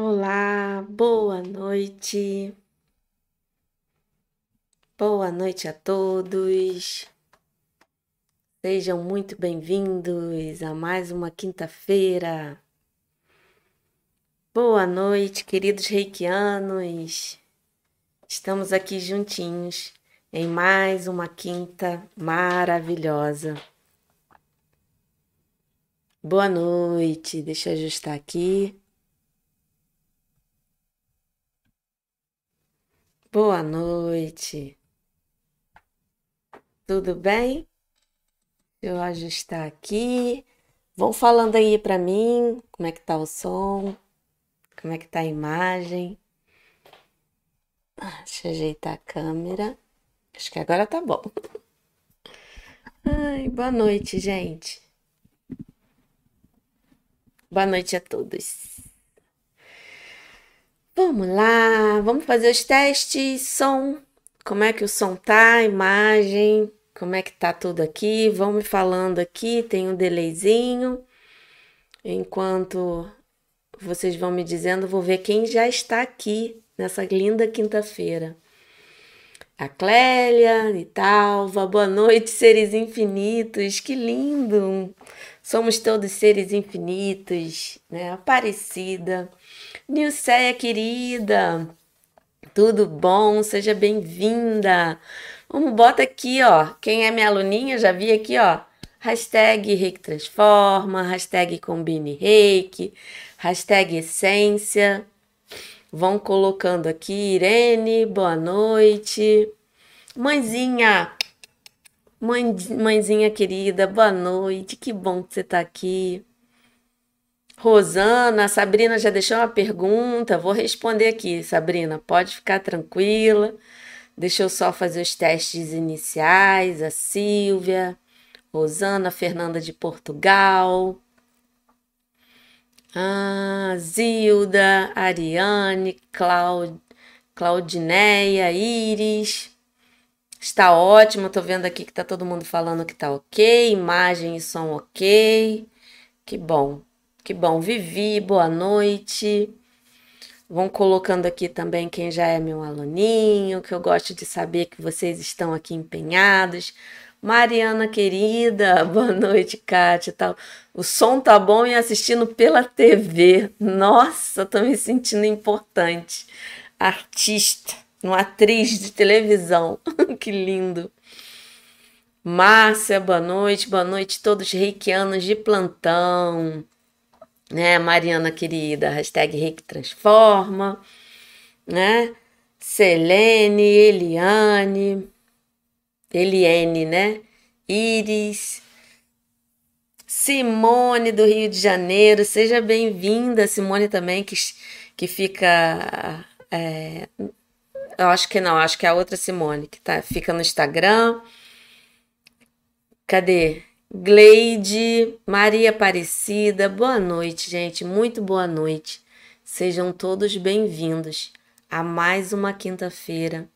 Olá, boa noite. Boa noite a todos. Sejam muito bem-vindos a mais uma quinta-feira. Boa noite, queridos reikianos. Estamos aqui juntinhos em mais uma quinta maravilhosa. Boa noite. Deixa eu ajustar aqui. Boa noite. Tudo bem? Deixa eu ajustar aqui. Vão falando aí para mim como é que tá o som, como é que tá a imagem. Deixa eu ajeitar a câmera. Acho que agora tá bom. Ai, boa noite, gente. Boa noite a todos. Vamos lá, vamos fazer os testes. Som, como é que o som tá? Imagem, como é que tá tudo aqui? Vão me falando aqui, tem um delayzinho. Enquanto vocês vão me dizendo, vou ver quem já está aqui nessa linda quinta-feira. A Clélia, Italva, boa noite, seres infinitos, que lindo! Somos todos seres infinitos, né? Aparecida. Nilceia querida, tudo bom? Seja bem-vinda. Vamos, bota aqui, ó. Quem é minha aluninha, já vi aqui, ó. Hashtag Reiki Transforma, hashtag Combine Reiki, hashtag Essência. Vão colocando aqui, Irene, boa noite. Mãezinha, mãe, mãezinha querida, boa noite. Que bom que você tá aqui. Rosana, a Sabrina já deixou uma pergunta, vou responder aqui, Sabrina, pode ficar tranquila. Deixa eu só fazer os testes iniciais, a Silvia, Rosana, Fernanda de Portugal, a Zilda, Ariane, Claud, Claudineia, Iris. Está ótimo, tô vendo aqui que tá todo mundo falando que tá ok, imagem e som ok. Que bom. Que bom, Vivi, boa noite. Vão colocando aqui também quem já é meu aluninho, que eu gosto de saber que vocês estão aqui empenhados. Mariana querida, boa noite, Kátia tal. O som tá bom e assistindo pela TV. Nossa, tô me sentindo importante. Artista, uma atriz de televisão. que lindo. Márcia, boa noite, boa noite todos reikianos de plantão né? Mariana querida, hashtag Reiki Transforma, né? Selene, Eliane, Eliane, né? Iris, Simone do Rio de Janeiro, seja bem-vinda, Simone também, que, que fica. É, eu acho que não, acho que é a outra Simone, que tá, fica no Instagram. Cadê? Gleide, Maria Aparecida, boa noite, gente, muito boa noite. Sejam todos bem-vindos a mais uma quinta-feira,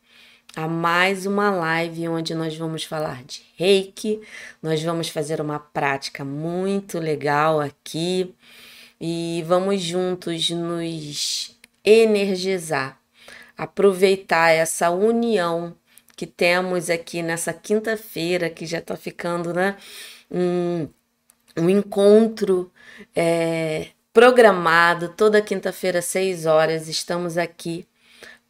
a mais uma live onde nós vamos falar de reiki, nós vamos fazer uma prática muito legal aqui e vamos juntos nos energizar, aproveitar essa união que temos aqui nessa quinta-feira, que já está ficando, né? Um, um encontro é, programado toda quinta-feira, às 6 horas. Estamos aqui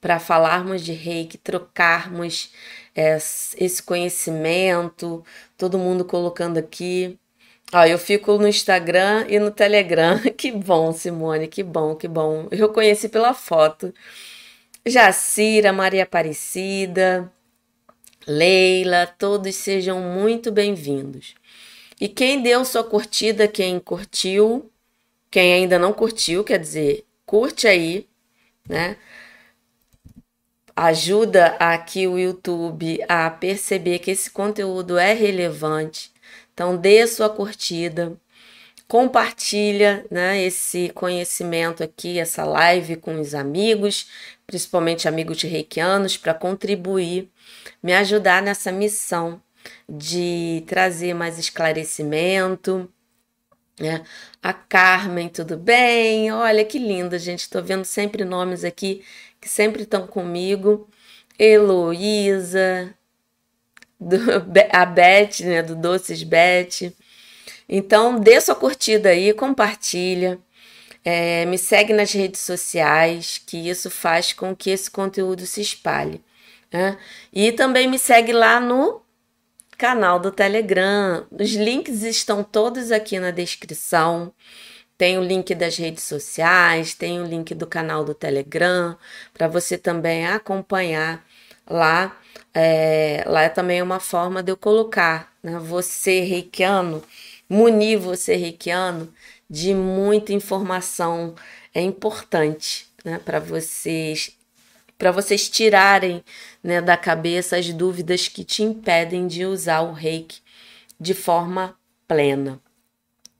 para falarmos de reiki, trocarmos é, esse conhecimento, todo mundo colocando aqui. Ó, eu fico no Instagram e no Telegram. Que bom, Simone, que bom, que bom. Eu conheci pela foto. Jacira, Maria Aparecida, Leila, todos sejam muito bem-vindos. E quem deu sua curtida, quem curtiu, quem ainda não curtiu, quer dizer, curte aí, né? Ajuda aqui o YouTube a perceber que esse conteúdo é relevante. Então, dê sua curtida, compartilha né, esse conhecimento aqui, essa live com os amigos, principalmente amigos reikianos, para contribuir, me ajudar nessa missão de trazer mais esclarecimento, né? A Carmen, tudo bem? Olha que linda, gente. Estou vendo sempre nomes aqui que sempre estão comigo. Heloísa, do, a Beth, né? Do Doces Beth. Então, dê sua curtida aí, compartilha. É, me segue nas redes sociais, que isso faz com que esse conteúdo se espalhe. Né? E também me segue lá no canal do Telegram. Os links estão todos aqui na descrição. Tem o link das redes sociais, tem o link do canal do Telegram, para você também acompanhar lá. É, lá é também uma forma de eu colocar né, você reikiano, munir você reikiano de muita informação é importante né, para vocês para vocês tirarem né, da cabeça as dúvidas que te impedem de usar o reiki de forma plena.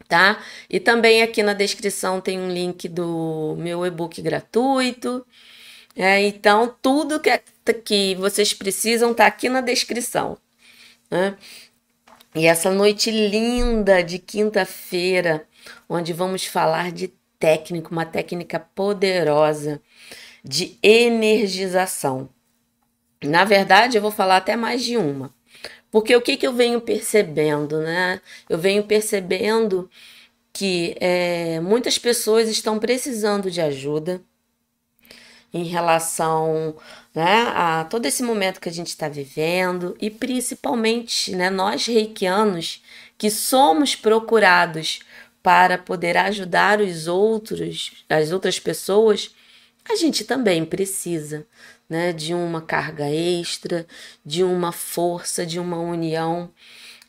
Tá? E também aqui na descrição tem um link do meu e-book gratuito. É, então, tudo que, é, que vocês precisam tá aqui na descrição. Né? E essa noite linda de quinta-feira, onde vamos falar de técnica, uma técnica poderosa de energização. Na verdade, eu vou falar até mais de uma. Porque o que, que eu venho percebendo, né? Eu venho percebendo que é, muitas pessoas estão precisando de ajuda em relação né, a todo esse momento que a gente está vivendo e principalmente né, nós reikianos que somos procurados para poder ajudar os outros, as outras pessoas a gente também precisa né, de uma carga extra, de uma força, de uma união.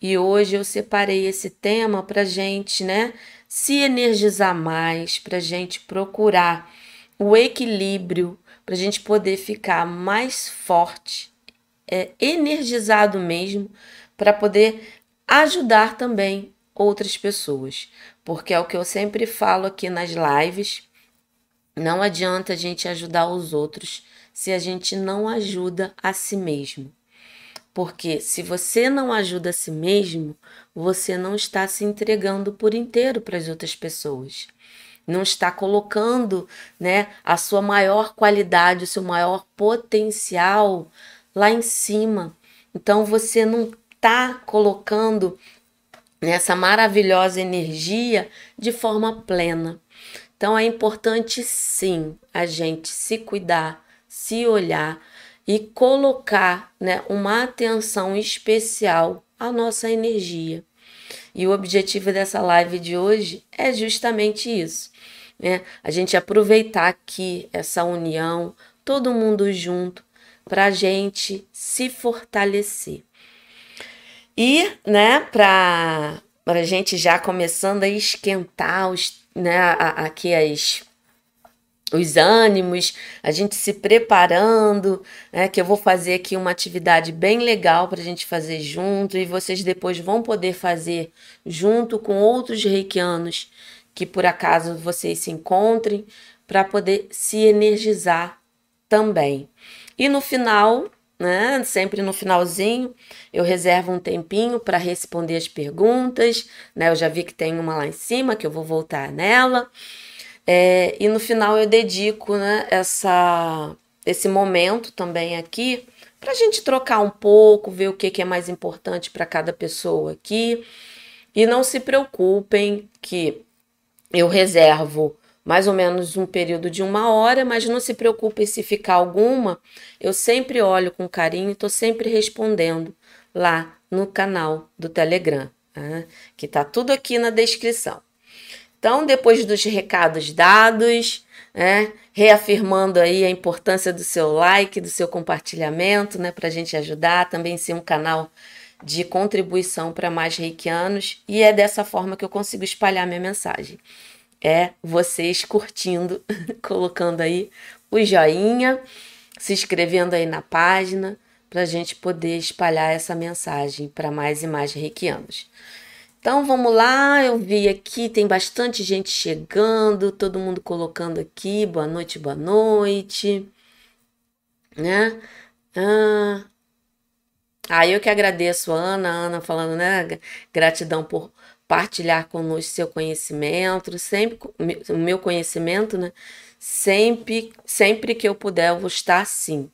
E hoje eu separei esse tema para gente né, se energizar mais, para gente procurar o equilíbrio, para gente poder ficar mais forte, é, energizado mesmo, para poder ajudar também outras pessoas. Porque é o que eu sempre falo aqui nas lives não adianta a gente ajudar os outros se a gente não ajuda a si mesmo. Porque se você não ajuda a si mesmo, você não está se entregando por inteiro para as outras pessoas. Não está colocando, né, a sua maior qualidade, o seu maior potencial lá em cima. Então você não está colocando nessa maravilhosa energia de forma plena. Então é importante sim a gente se cuidar, se olhar e colocar né, uma atenção especial à nossa energia. E o objetivo dessa live de hoje é justamente isso. Né? A gente aproveitar aqui essa união, todo mundo junto, para a gente se fortalecer. E, né, para a gente já começando a esquentar os né, aqui as os ânimos, a gente se preparando, né, que eu vou fazer aqui uma atividade bem legal para a gente fazer junto e vocês depois vão poder fazer junto com outros reikianos que por acaso vocês se encontrem para poder se energizar também. E no final, né? Sempre no finalzinho eu reservo um tempinho para responder as perguntas, né? Eu já vi que tem uma lá em cima que eu vou voltar nela. É, e no final eu dedico né, essa, esse momento também aqui para a gente trocar um pouco, ver o que, que é mais importante para cada pessoa aqui. E não se preocupem que eu reservo mais ou menos um período de uma hora, mas não se preocupe se ficar alguma, eu sempre olho com carinho e estou sempre respondendo lá no canal do Telegram, tá? que está tudo aqui na descrição. Então, depois dos recados dados, né, reafirmando aí a importância do seu like, do seu compartilhamento, né, para a gente ajudar, também ser um canal de contribuição para mais reikianos, e é dessa forma que eu consigo espalhar minha mensagem é vocês curtindo, colocando aí o joinha, se inscrevendo aí na página, para a gente poder espalhar essa mensagem para mais e mais reikianos. Então vamos lá, eu vi aqui, tem bastante gente chegando, todo mundo colocando aqui, boa noite, boa noite, né? Ah, eu que agradeço Ana, Ana falando, né? Gratidão por partilhar conosco seu conhecimento, sempre o meu conhecimento, né? Sempre, sempre que eu puder, eu vou estar sim,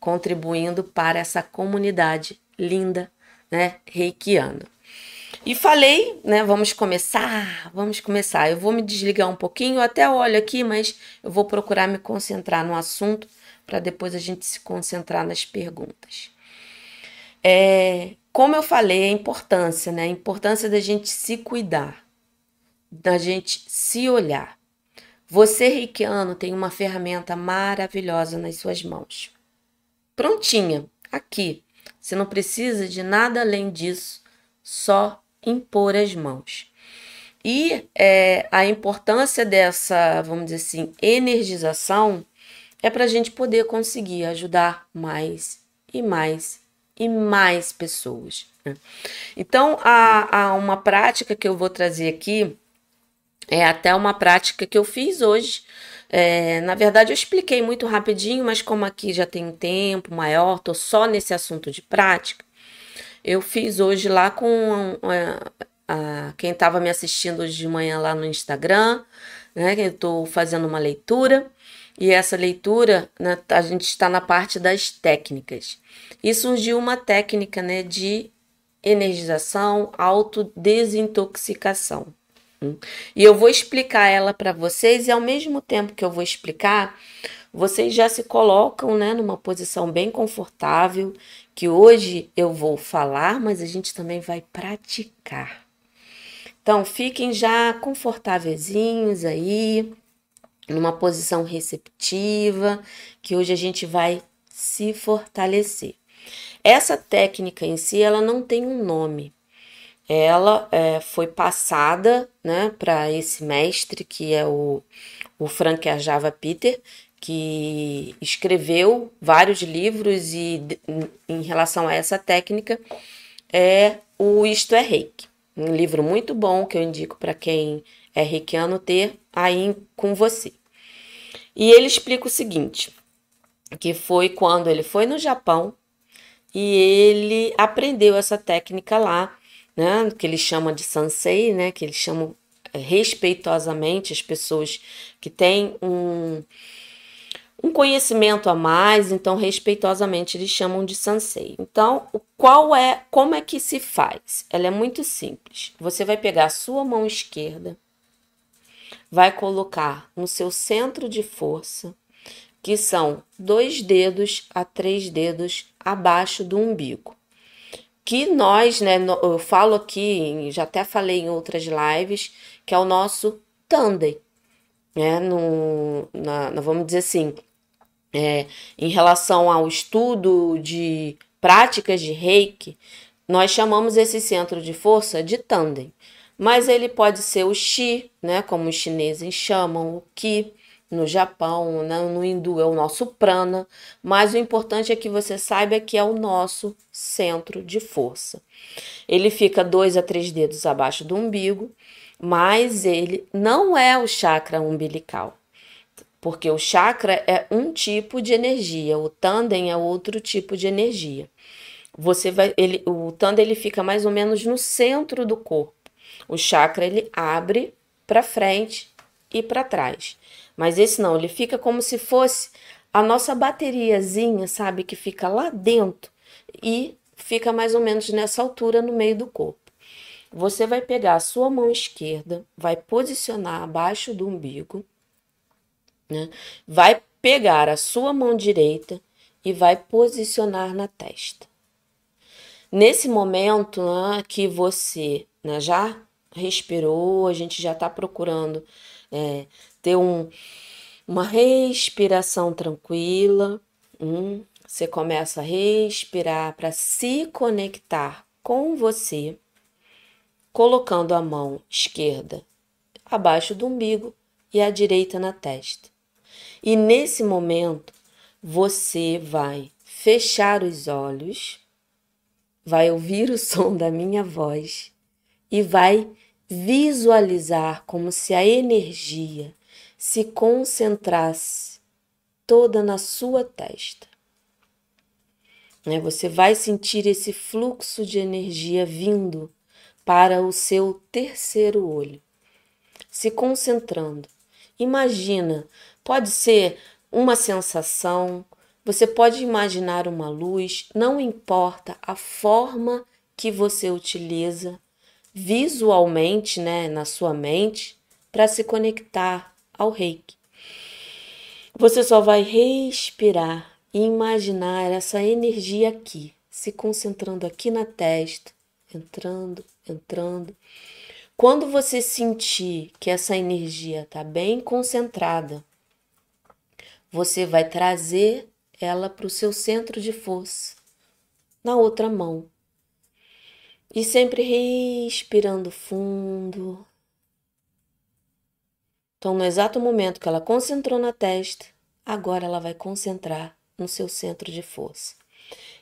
contribuindo para essa comunidade linda, né, reikiana. E falei, né, vamos começar, vamos começar. Eu vou me desligar um pouquinho, eu até olho aqui, mas eu vou procurar me concentrar no assunto para depois a gente se concentrar nas perguntas. É, como eu falei, a importância, né? A importância da gente se cuidar, da gente se olhar. Você, reikiano, tem uma ferramenta maravilhosa nas suas mãos. Prontinha, aqui. Você não precisa de nada além disso, só impor as mãos. E é, a importância dessa, vamos dizer assim, energização é para a gente poder conseguir ajudar mais e mais e mais pessoas. Né? Então, há, há uma prática que eu vou trazer aqui, é até uma prática que eu fiz hoje. É, na verdade, eu expliquei muito rapidinho, mas como aqui já tem um tempo maior, tô só nesse assunto de prática, eu fiz hoje lá com a, a, quem estava me assistindo hoje de manhã lá no Instagram, né? Eu estou fazendo uma leitura e essa leitura, né, a gente está na parte das técnicas. E surgiu uma técnica né, de energização, autodesintoxicação. E eu vou explicar ela para vocês, e ao mesmo tempo que eu vou explicar, vocês já se colocam né, numa posição bem confortável, que hoje eu vou falar, mas a gente também vai praticar. Então, fiquem já confortáveis aí, numa posição receptiva, que hoje a gente vai se fortalecer. Essa técnica em si, ela não tem um nome. Ela é, foi passada né, para esse mestre, que é o, o Frank Ajava Peter, que escreveu vários livros e em relação a essa técnica é o Isto é Reiki. Um livro muito bom que eu indico para quem é reikiano ter aí com você. E ele explica o seguinte, que foi quando ele foi no Japão e ele aprendeu essa técnica lá, né, que ele chama de sansei, né, que eles chamam é, respeitosamente as pessoas que têm um, um conhecimento a mais, então respeitosamente eles chamam de sansei. Então, qual é, como é que se faz? Ela é muito simples. Você vai pegar a sua mão esquerda, vai colocar no seu centro de força, que são dois dedos a três dedos abaixo do umbigo. Que nós, né, eu falo aqui, já até falei em outras lives, que é o nosso tandem, né, no, na, vamos dizer assim, é, em relação ao estudo de práticas de reiki, nós chamamos esse centro de força de tandem mas ele pode ser o Shi, né, como os chineses chamam, o Ki, no Japão, né, no hindu é o nosso prana, mas o importante é que você saiba que é o nosso centro de força. Ele fica dois a três dedos abaixo do umbigo, mas ele não é o chakra umbilical, porque o chakra é um tipo de energia, o tandem é outro tipo de energia. Você vai, ele, o tandem ele fica mais ou menos no centro do corpo. O chakra ele abre para frente e para trás. Mas esse não, ele fica como se fosse a nossa bateriazinha, sabe, que fica lá dentro e fica mais ou menos nessa altura no meio do corpo. Você vai pegar a sua mão esquerda, vai posicionar abaixo do umbigo, né? Vai pegar a sua mão direita e vai posicionar na testa. Nesse momento né, que você né, já respirou, a gente já está procurando é, ter um, uma respiração tranquila. Hum, você começa a respirar para se conectar com você, colocando a mão esquerda abaixo do umbigo e a direita na testa. E nesse momento, você vai fechar os olhos, vai ouvir o som da minha voz e vai visualizar como se a energia se concentrasse toda na sua testa. Né? Você vai sentir esse fluxo de energia vindo para o seu terceiro olho, se concentrando. Imagina, pode ser uma sensação, você pode imaginar uma luz, não importa a forma que você utiliza visualmente, né, na sua mente, para se conectar ao reiki. Você só vai respirar e imaginar essa energia aqui, se concentrando aqui na testa, entrando, entrando. Quando você sentir que essa energia está bem concentrada, você vai trazer ela para o seu centro de força, na outra mão. E sempre respirando fundo. Então, no exato momento que ela concentrou na testa, agora ela vai concentrar no seu centro de força.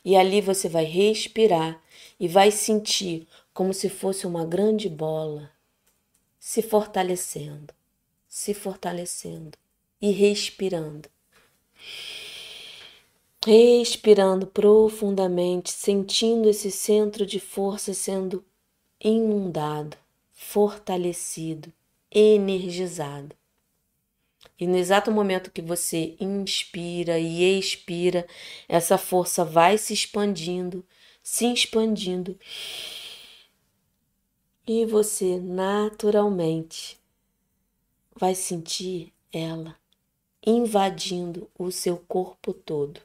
E ali você vai respirar e vai sentir como se fosse uma grande bola se fortalecendo, se fortalecendo e respirando. Respirando profundamente, sentindo esse centro de força sendo inundado, fortalecido, energizado. E no exato momento que você inspira e expira, essa força vai se expandindo, se expandindo. E você naturalmente vai sentir ela invadindo o seu corpo todo.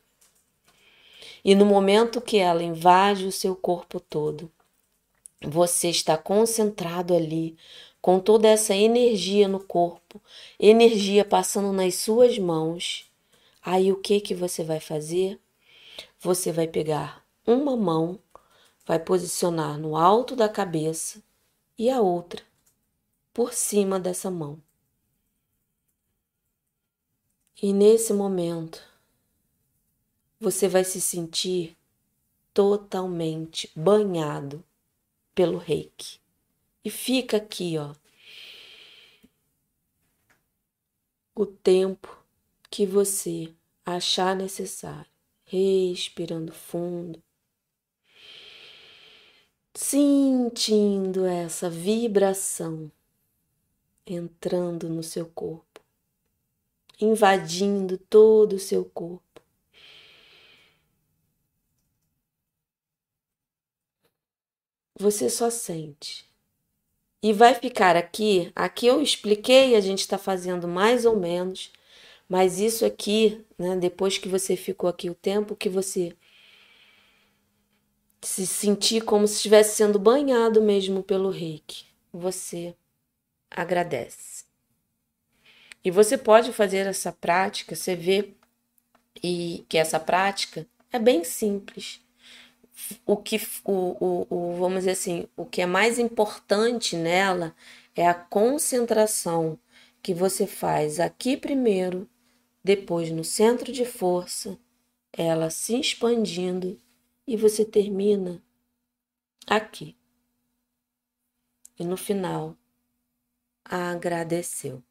E no momento que ela invade o seu corpo todo, você está concentrado ali, com toda essa energia no corpo, energia passando nas suas mãos. Aí o que que você vai fazer? Você vai pegar uma mão, vai posicionar no alto da cabeça e a outra por cima dessa mão. E nesse momento, você vai se sentir totalmente banhado pelo reiki. E fica aqui, ó, o tempo que você achar necessário, respirando fundo, sentindo essa vibração entrando no seu corpo, invadindo todo o seu corpo. Você só sente. E vai ficar aqui, aqui eu expliquei, a gente está fazendo mais ou menos, mas isso aqui, né, depois que você ficou aqui o tempo que você se sentir como se estivesse sendo banhado mesmo pelo reiki, você agradece. E você pode fazer essa prática, você vê e que essa prática é bem simples o que o, o, o, vamos dizer assim, o que é mais importante nela é a concentração que você faz aqui primeiro, depois no centro de força, ela se expandindo e você termina aqui. E no final, agradeceu.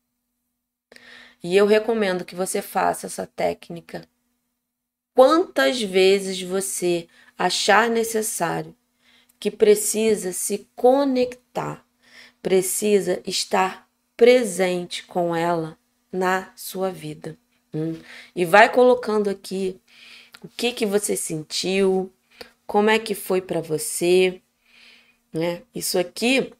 E eu recomendo que você faça essa técnica quantas vezes você achar necessário, que precisa se conectar, precisa estar presente com ela na sua vida. Hum? E vai colocando aqui o que que você sentiu, como é que foi para você, né? Isso aqui,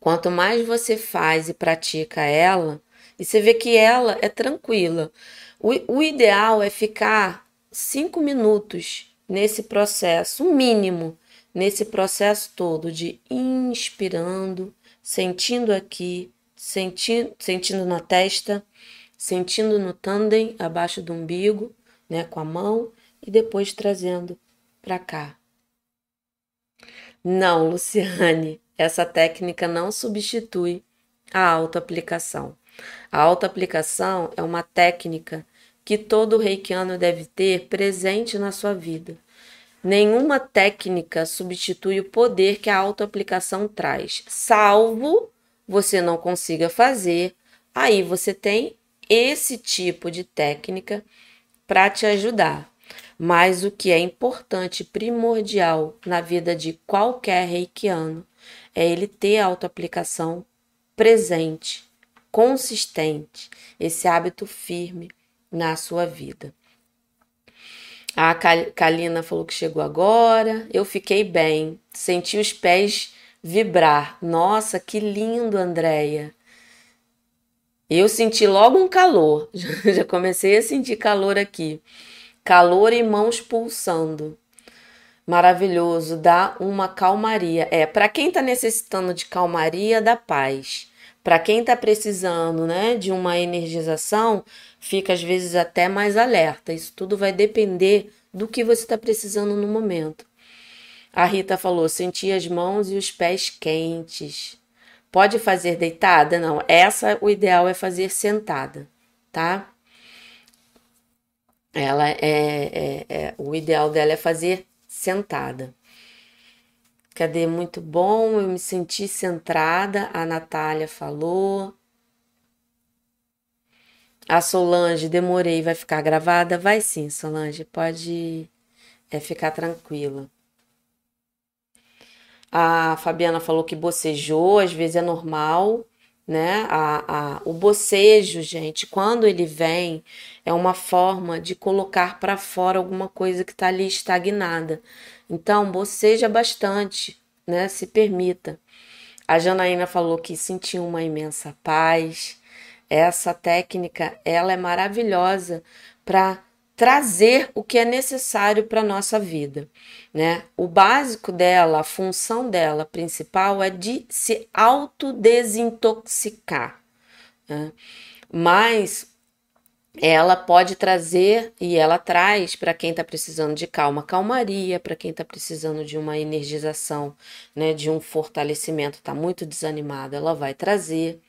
quanto mais você faz e pratica ela, e você vê que ela é tranquila. O, o ideal é ficar cinco minutos nesse processo, mínimo, nesse processo todo de inspirando, sentindo aqui, sentindo, sentindo na testa, sentindo no tandem, abaixo do umbigo, né, com a mão, e depois trazendo para cá. Não, Luciane, essa técnica não substitui a autoaplicação. A autoaplicação é uma técnica que todo reikiano deve ter presente na sua vida. Nenhuma técnica substitui o poder que a autoaplicação traz, salvo você não consiga fazer, aí você tem esse tipo de técnica para te ajudar. Mas o que é importante, primordial na vida de qualquer reikiano é ele ter a autoaplicação presente, consistente, esse hábito firme na sua vida. A Kalina falou que chegou agora. Eu fiquei bem, senti os pés vibrar. Nossa, que lindo, Andréia. Eu senti logo um calor, já comecei a sentir calor aqui. Calor e mãos pulsando. Maravilhoso, dá uma calmaria. É, para quem está necessitando de calmaria, dá paz. Para quem está precisando, né, de uma energização, fica às vezes até mais alerta. Isso tudo vai depender do que você está precisando no momento. A Rita falou: senti as mãos e os pés quentes. Pode fazer deitada? Não, essa o ideal é fazer sentada, tá? Ela é, é, é, o ideal dela é fazer sentada. Cadê? Muito bom, eu me senti centrada, a Natália falou. A Solange, demorei, vai ficar gravada? Vai sim, Solange, pode é, ficar tranquila. A Fabiana falou que bocejou, às vezes é normal né? A, a, o bocejo, gente, quando ele vem, é uma forma de colocar para fora alguma coisa que está ali estagnada. Então, boceja bastante, né? Se permita. A Janaína falou que sentiu uma imensa paz. Essa técnica, ela é maravilhosa para trazer o que é necessário para nossa vida, né? O básico dela, a função dela principal é de se autodesintoxicar, né? mas ela pode trazer e ela traz para quem está precisando de calma, calmaria, para quem está precisando de uma energização, né, de um fortalecimento, está muito desanimado, ela vai trazer.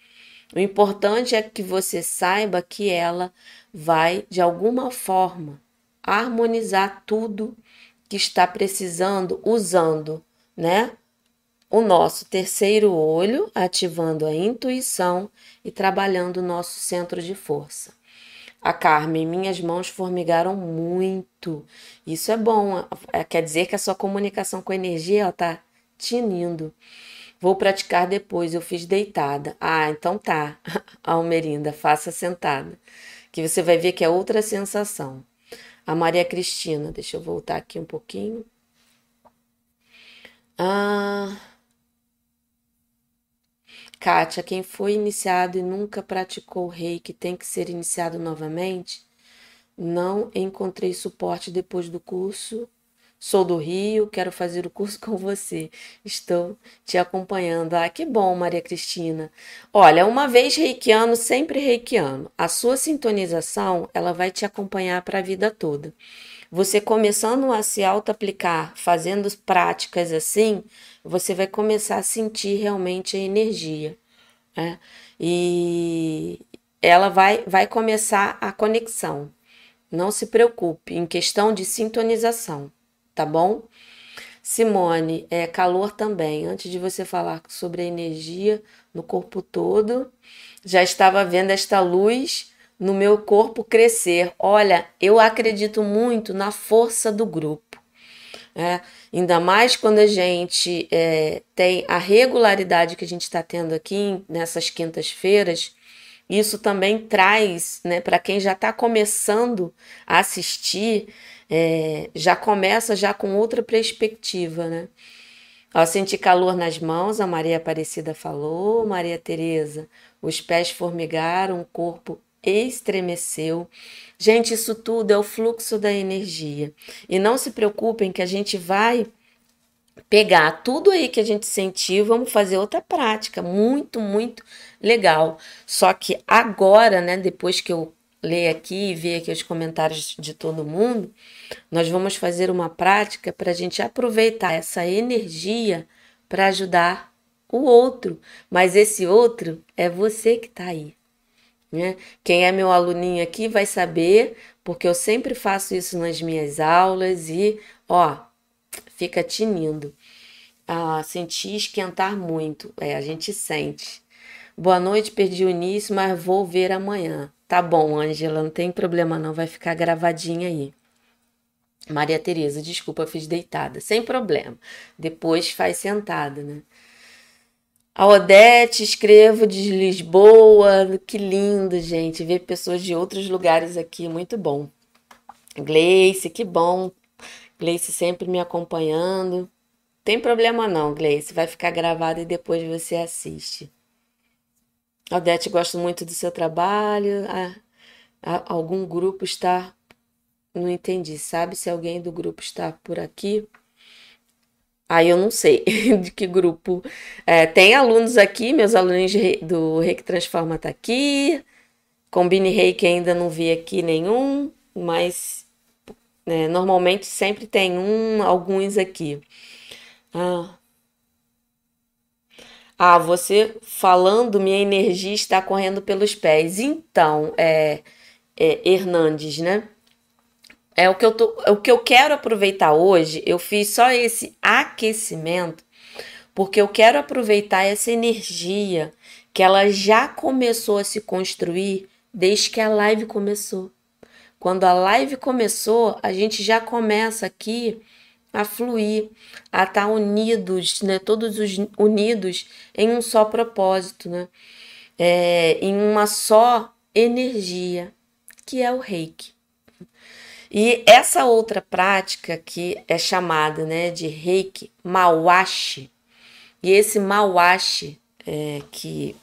O importante é que você saiba que ela vai, de alguma forma, harmonizar tudo que está precisando usando, né? O nosso terceiro olho, ativando a intuição e trabalhando o nosso centro de força. A Carmen, minhas mãos formigaram muito. Isso é bom, é, quer dizer que a sua comunicação com a energia está tinindo. Vou praticar depois, eu fiz deitada. Ah, então tá. Almerinda, faça sentada que você vai ver que é outra sensação. A Maria Cristina, deixa eu voltar aqui um pouquinho. Ah, Kátia, quem foi iniciado e nunca praticou o reiki tem que ser iniciado novamente? Não encontrei suporte depois do curso Sou do Rio, quero fazer o curso com você. Estou te acompanhando. Ah, que bom, Maria Cristina. Olha, uma vez reikiano, sempre reikiano. A sua sintonização, ela vai te acompanhar para a vida toda. Você começando a se auto-aplicar, fazendo práticas assim, você vai começar a sentir realmente a energia. Né? E ela vai, vai começar a conexão. Não se preocupe em questão de sintonização tá bom? Simone, é calor também. Antes de você falar sobre a energia no corpo todo, já estava vendo esta luz no meu corpo crescer. Olha, eu acredito muito na força do grupo. É, ainda mais quando a gente é, tem a regularidade que a gente está tendo aqui nessas quintas-feiras, isso também traz, né, para quem já está começando a assistir, é, já começa já com outra perspectiva, né? Ao sentir calor nas mãos, a Maria Aparecida falou, Maria Teresa, os pés formigaram, o corpo estremeceu. Gente, isso tudo é o fluxo da energia. E não se preocupem que a gente vai pegar tudo aí que a gente sentiu, vamos fazer outra prática, muito, muito legal. Só que agora, né, depois que eu ler aqui e ver aqui os comentários de todo mundo, nós vamos fazer uma prática para a gente aproveitar essa energia para ajudar o outro. Mas esse outro é você que está aí. Né? Quem é meu aluninho aqui vai saber, porque eu sempre faço isso nas minhas aulas e, ó, fica tinindo. Ah, senti esquentar muito. É, a gente sente. Boa noite, perdi o início, mas vou ver amanhã. Tá bom, Angela, não tem problema não, vai ficar gravadinha aí. Maria Tereza, desculpa, fiz deitada. Sem problema. Depois faz sentada, né? A Odete, escrevo de Lisboa. Que lindo, gente. Ver pessoas de outros lugares aqui, muito bom. Gleice, que bom. Gleice sempre me acompanhando. Tem problema não, Gleice. Vai ficar gravado e depois você assiste. Odete, gosto muito do seu trabalho. Ah, algum grupo está. Não entendi. Sabe se alguém do grupo está por aqui? Aí eu não sei de que grupo. É, tem alunos aqui, meus alunos do Reiki Transforma tá aqui. Combine Reiki ainda não vi aqui nenhum, mas né, normalmente sempre tem um, alguns aqui. Ah. Ah, você falando, minha energia está correndo pelos pés. Então, é, é Hernandes, né? É o que eu tô, é o que eu quero aproveitar hoje. Eu fiz só esse aquecimento porque eu quero aproveitar essa energia que ela já começou a se construir desde que a live começou. Quando a live começou, a gente já começa aqui a fluir, a estar unidos, né? Todos os unidos em um só propósito, né? É, em uma só energia, que é o reiki. E essa outra prática que é chamada né, de reiki mawashi, e esse mawashi, é, que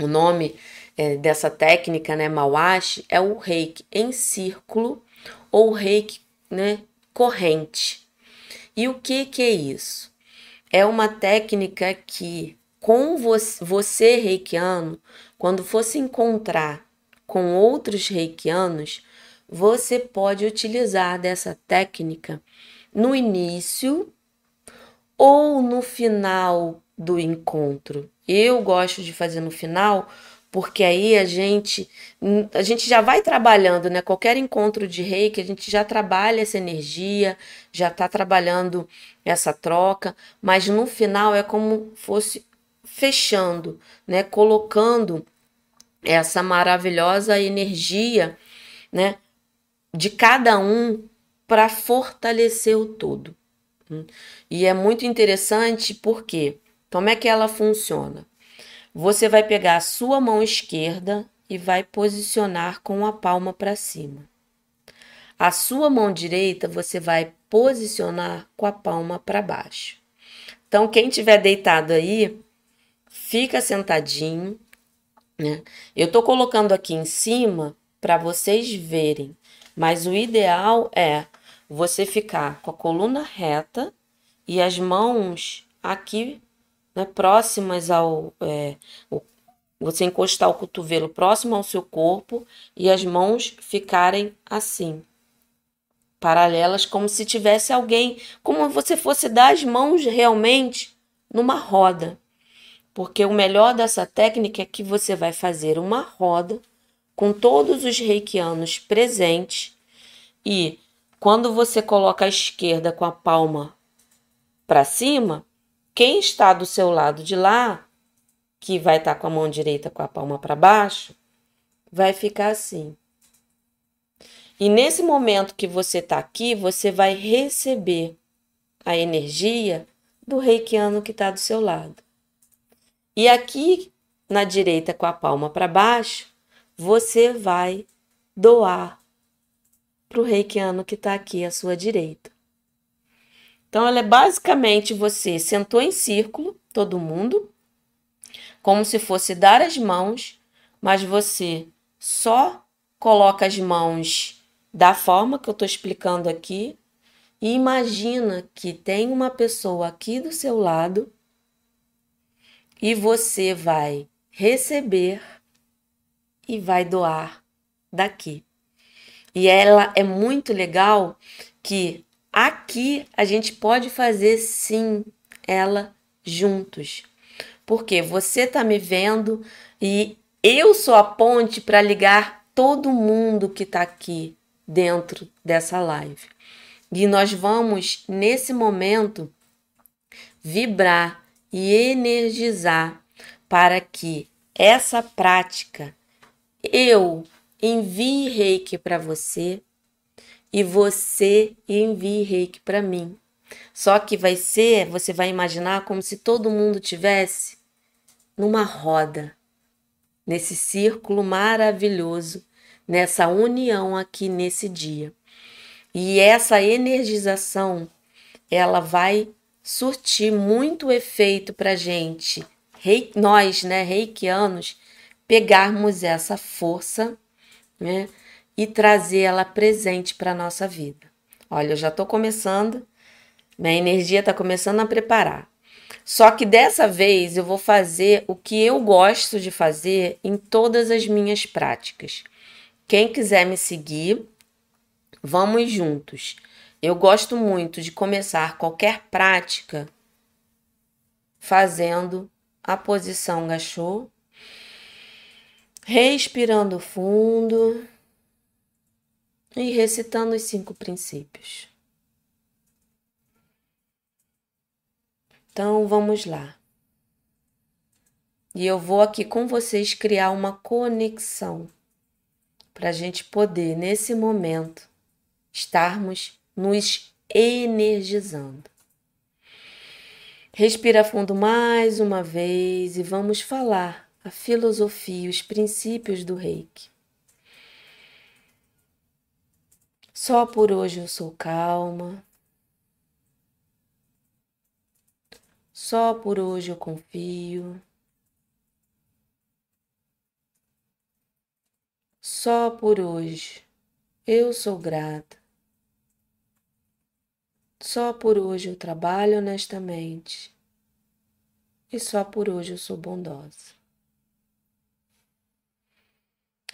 o nome é, dessa técnica, né, mawashi, é o reiki em círculo ou reiki né, corrente. E o que, que é isso? É uma técnica que, com você, você reikiano, quando fosse encontrar com outros reikianos, você pode utilizar dessa técnica no início ou no final do encontro. Eu gosto de fazer no final porque aí a gente a gente já vai trabalhando, né? Qualquer encontro de reiki, a gente já trabalha essa energia, já está trabalhando essa troca, mas no final é como fosse fechando, né? Colocando essa maravilhosa energia, né? de cada um para fortalecer o todo. E é muito interessante porque como é que ela funciona? Você vai pegar a sua mão esquerda e vai posicionar com a palma para cima. A sua mão direita você vai posicionar com a palma para baixo. Então, quem tiver deitado aí, fica sentadinho. Né? Eu estou colocando aqui em cima para vocês verem mas o ideal é você ficar com a coluna reta e as mãos aqui né, próximas ao. É, o, você encostar o cotovelo próximo ao seu corpo e as mãos ficarem assim, paralelas, como se tivesse alguém, como você fosse dar as mãos realmente numa roda. Porque o melhor dessa técnica é que você vai fazer uma roda com todos os reikianos presentes e quando você coloca a esquerda com a palma para cima, quem está do seu lado de lá, que vai estar tá com a mão direita com a palma para baixo, vai ficar assim. E nesse momento que você está aqui, você vai receber a energia do reikiano que está do seu lado. E aqui na direita com a palma para baixo, você vai doar para o reikiano que está aqui à sua direita. Então, ela é basicamente você sentou em círculo, todo mundo, como se fosse dar as mãos, mas você só coloca as mãos da forma que eu estou explicando aqui e imagina que tem uma pessoa aqui do seu lado e você vai receber e vai doar daqui. E ela é muito legal que aqui a gente pode fazer sim ela juntos. Porque você tá me vendo e eu sou a ponte para ligar todo mundo que está aqui dentro dessa live. E nós vamos, nesse momento, vibrar e energizar para que essa prática eu envie reiki para você e você envie reiki para mim. Só que vai ser, você vai imaginar como se todo mundo tivesse numa roda, nesse círculo maravilhoso, nessa união aqui nesse dia. E essa energização, ela vai surtir muito efeito para gente, rei, nós, né, reikianos, pegarmos essa força, né, e trazer ela presente para nossa vida. Olha, eu já estou começando, minha energia está começando a preparar. Só que dessa vez eu vou fazer o que eu gosto de fazer em todas as minhas práticas. Quem quiser me seguir, vamos juntos. Eu gosto muito de começar qualquer prática fazendo a posição gachô, respirando fundo e recitando os cinco princípios. Então vamos lá. E eu vou aqui com vocês criar uma conexão para a gente poder, nesse momento, estarmos nos energizando. Respira fundo mais uma vez e vamos falar a filosofia, os princípios do reiki. Só por hoje eu sou calma. Só por hoje eu confio. Só por hoje eu sou grata. Só por hoje eu trabalho honestamente. E só por hoje eu sou bondosa.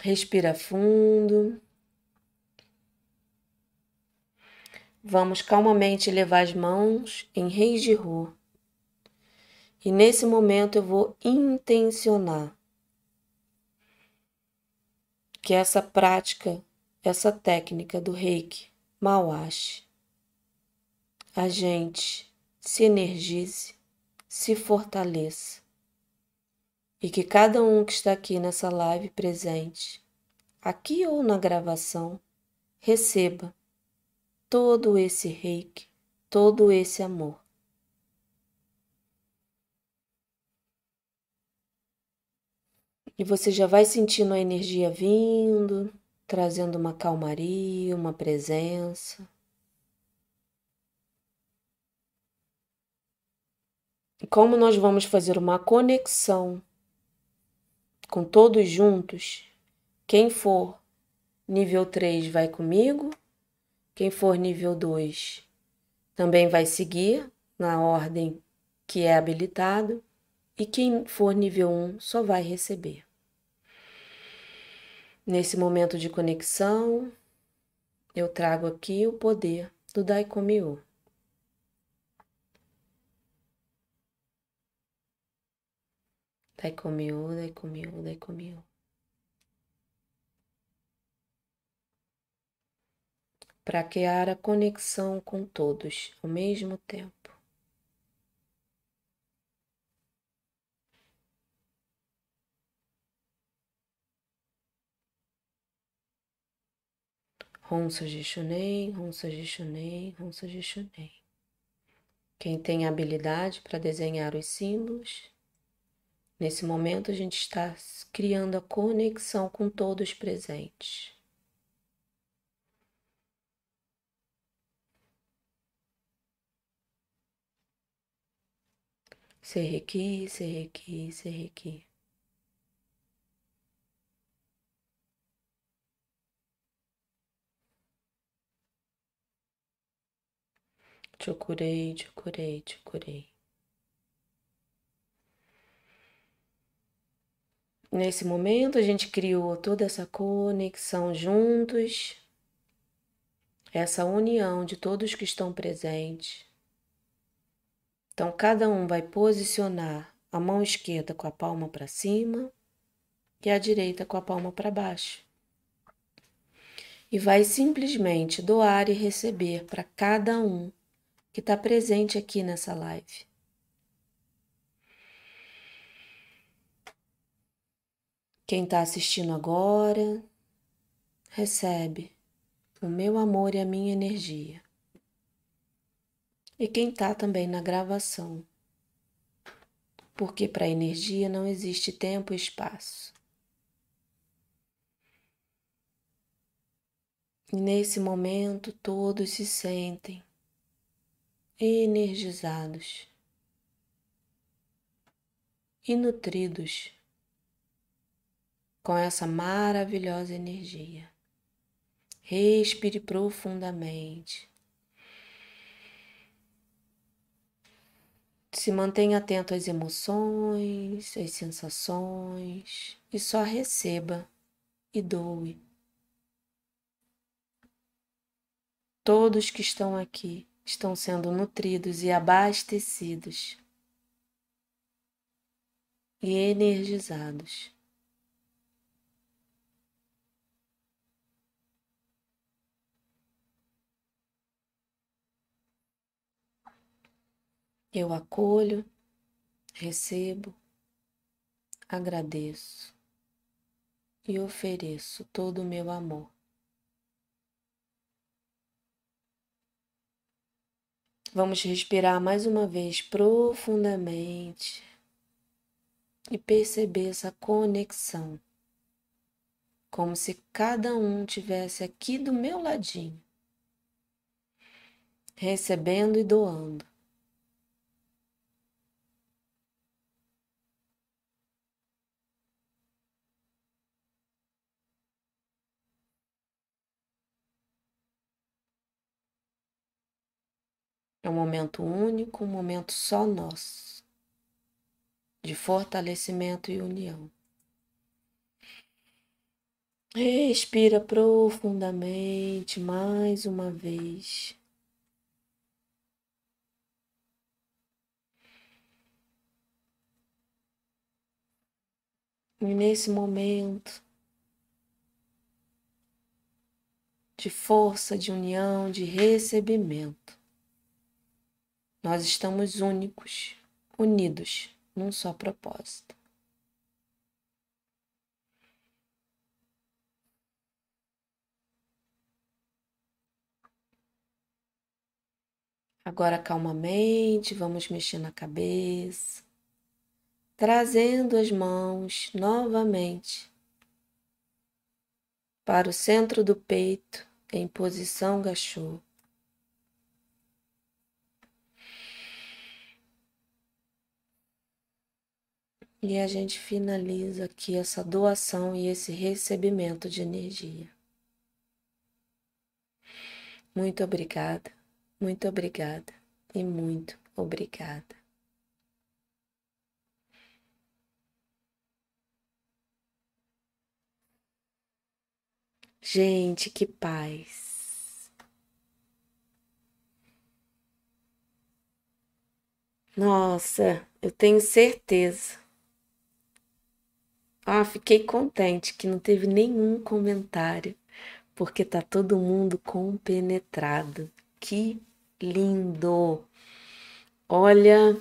Respira fundo. Vamos calmamente levar as mãos em reis de rua. E nesse momento eu vou intencionar que essa prática, essa técnica do reiki Mawashi, a gente se energize, se fortaleça e que cada um que está aqui nessa live presente, aqui ou na gravação, receba todo esse reiki, todo esse amor. E você já vai sentindo a energia vindo, trazendo uma calmaria, uma presença. E como nós vamos fazer uma conexão com todos juntos, quem for nível 3 vai comigo, quem for nível 2 também vai seguir na ordem que é habilitado, e quem for nível 1 só vai receber. Nesse momento de conexão, eu trago aqui o poder do Daikomiô. Daikomiô, Daikomiô, Daikomiô. Para criar a conexão com todos ao mesmo tempo. Ronsa Jishunei, Ronsa Jishunei, Ronsa Jishunei. Quem tem habilidade para desenhar os símbolos, nesse momento a gente está criando a conexão com todos presentes. Serrequi, serrequi, serrequi. Te curei, te curei, te curei. Nesse momento, a gente criou toda essa conexão juntos, essa união de todos que estão presentes. Então, cada um vai posicionar a mão esquerda com a palma para cima e a direita com a palma para baixo. E vai simplesmente doar e receber para cada um que está presente aqui nessa live. Quem está assistindo agora, recebe o meu amor e a minha energia. E quem está também na gravação. Porque para a energia não existe tempo e espaço. E nesse momento todos se sentem energizados e nutridos com essa maravilhosa energia. Respire profundamente. Se mantenha atento às emoções, às sensações e só receba e doe. Todos que estão aqui estão sendo nutridos e abastecidos e energizados. Eu acolho, recebo, agradeço e ofereço todo o meu amor. Vamos respirar mais uma vez profundamente e perceber essa conexão, como se cada um tivesse aqui do meu ladinho, recebendo e doando. É um momento único, um momento só nosso, de fortalecimento e união. Respira profundamente mais uma vez. E nesse momento de força, de união, de recebimento, nós estamos únicos, unidos num só propósito. Agora, calmamente, vamos mexer na cabeça, trazendo as mãos novamente para o centro do peito em posição gachô. E a gente finaliza aqui essa doação e esse recebimento de energia. Muito obrigada, muito obrigada e muito obrigada. Gente, que paz. Nossa, eu tenho certeza ah, fiquei contente que não teve nenhum comentário, porque tá todo mundo compenetrado. Que lindo! Olha,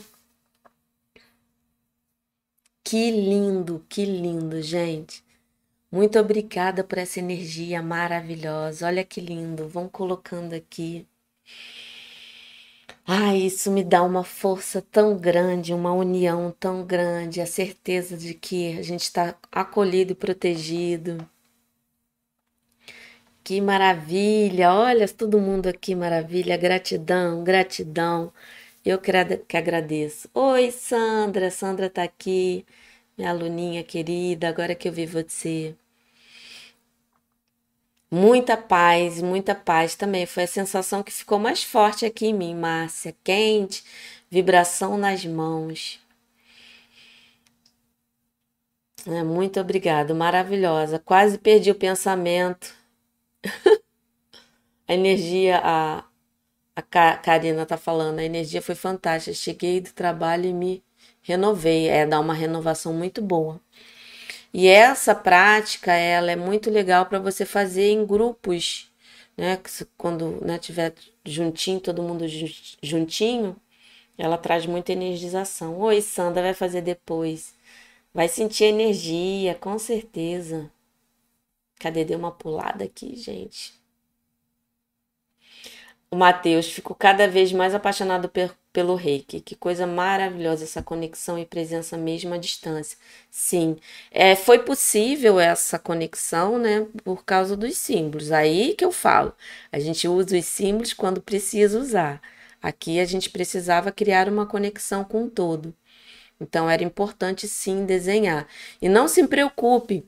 que lindo, que lindo, gente. Muito obrigada por essa energia maravilhosa. Olha que lindo. Vão colocando aqui. Ai, isso me dá uma força tão grande, uma união tão grande, a certeza de que a gente está acolhido e protegido. Que maravilha! Olha, todo mundo aqui, maravilha. Gratidão, gratidão. Eu que agradeço. Oi, Sandra. Sandra tá aqui, minha aluninha querida. Agora que eu vi você. Muita paz, muita paz também. Foi a sensação que ficou mais forte aqui em mim, Márcia. Quente, vibração nas mãos. É, muito obrigada, maravilhosa. Quase perdi o pensamento. a energia, a, a Karina tá falando, a energia foi fantástica. Cheguei do trabalho e me renovei. É, dá uma renovação muito boa. E essa prática, ela é muito legal para você fazer em grupos, né? Quando né, tiver juntinho, todo mundo juntinho, ela traz muita energização. Oi, Sandra, vai fazer depois. Vai sentir energia, com certeza. Cadê? Deu uma pulada aqui, gente. O Matheus, fico cada vez mais apaixonado pelo reiki. Que coisa maravilhosa essa conexão e presença mesmo à distância. Sim, é, foi possível essa conexão, né, por causa dos símbolos. Aí que eu falo. A gente usa os símbolos quando precisa usar. Aqui a gente precisava criar uma conexão com o todo. Então era importante sim desenhar. E não se preocupe,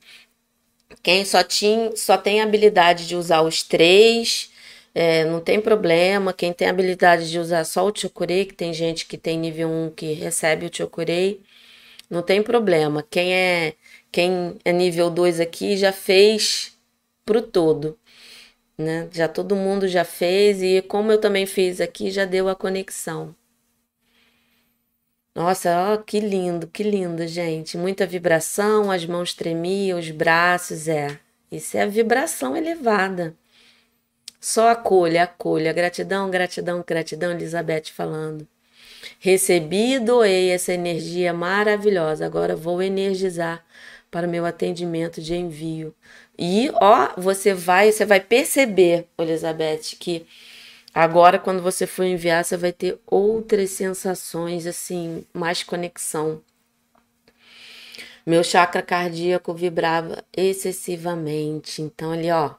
quem só, tinha, só tem habilidade de usar os três é, não tem problema. Quem tem habilidade de usar só o chokurei, que tem gente que tem nível 1 que recebe o chokurei, não tem problema. Quem é quem é nível 2 aqui já fez pro todo, né? Já todo mundo já fez e como eu também fiz aqui, já deu a conexão. Nossa, ó, que lindo, que lindo, gente. Muita vibração, as mãos tremiam, os braços, é. Isso é vibração elevada. Só acolha, acolha. Gratidão, gratidão, gratidão, Elizabeth falando. Recebi e doei essa energia maravilhosa. Agora vou energizar para o meu atendimento de envio. E ó, você vai, você vai perceber, Elizabeth, que agora quando você for enviar, você vai ter outras sensações assim, mais conexão. Meu chakra cardíaco vibrava excessivamente. Então ali, ó,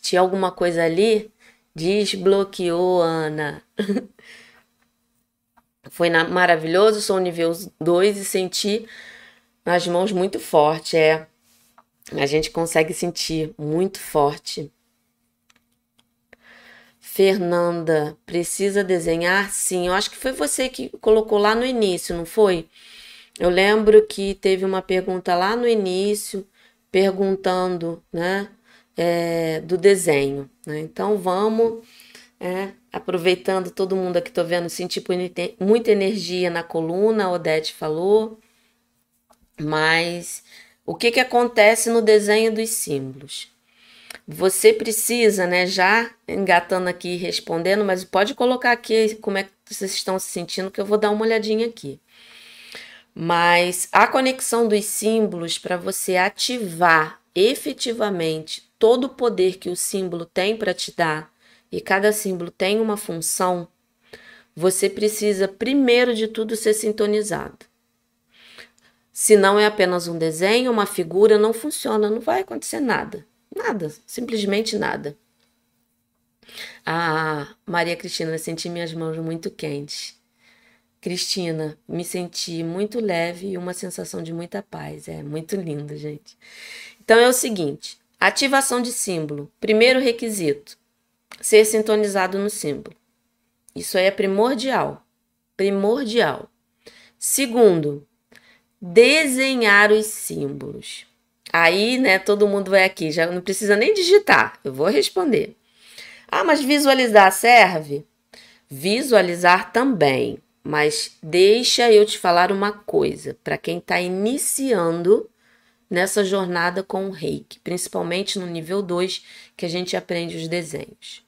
tinha alguma coisa ali, desbloqueou, Ana. Foi na, maravilhoso, sou nível 2 e senti nas mãos muito forte, é. A gente consegue sentir muito forte. Fernanda, precisa desenhar? Sim, eu acho que foi você que colocou lá no início, não foi? Eu lembro que teve uma pergunta lá no início, perguntando, né? É, do desenho. Né? Então vamos, é, aproveitando todo mundo aqui, tô vendo, sentir muita energia na coluna, a Odete falou, mas o que, que acontece no desenho dos símbolos? Você precisa, né, já engatando aqui respondendo, mas pode colocar aqui como é que vocês estão se sentindo, que eu vou dar uma olhadinha aqui. Mas a conexão dos símbolos para você ativar efetivamente todo o poder que o símbolo tem para te dar, e cada símbolo tem uma função, você precisa, primeiro de tudo, ser sintonizado. Se não é apenas um desenho, uma figura, não funciona, não vai acontecer nada. Nada, simplesmente nada. Ah, Maria Cristina, senti minhas mãos muito quentes. Cristina, me senti muito leve e uma sensação de muita paz. É muito lindo, gente. Então é o seguinte: Ativação de símbolo. Primeiro requisito: ser sintonizado no símbolo. Isso aí é primordial. Primordial. Segundo, desenhar os símbolos. Aí, né, todo mundo vai aqui, já não precisa nem digitar, eu vou responder. Ah, mas visualizar serve? Visualizar também, mas deixa eu te falar uma coisa, para quem está iniciando nessa jornada com o reiki, principalmente no nível 2, que a gente aprende os desenhos.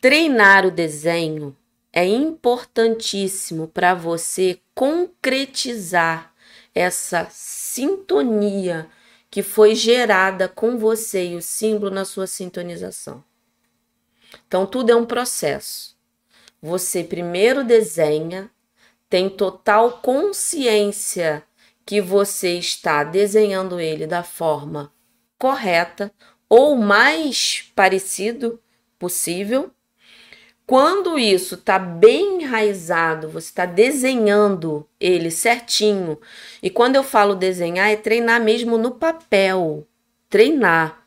Treinar o desenho é importantíssimo para você concretizar essa sintonia que foi gerada com você e o símbolo na sua sintonização. Então, tudo é um processo. Você primeiro desenha, tem total consciência que você está desenhando ele da forma correta ou mais parecido possível. Quando isso está bem enraizado, você está desenhando ele certinho. E quando eu falo desenhar, é treinar mesmo no papel. Treinar.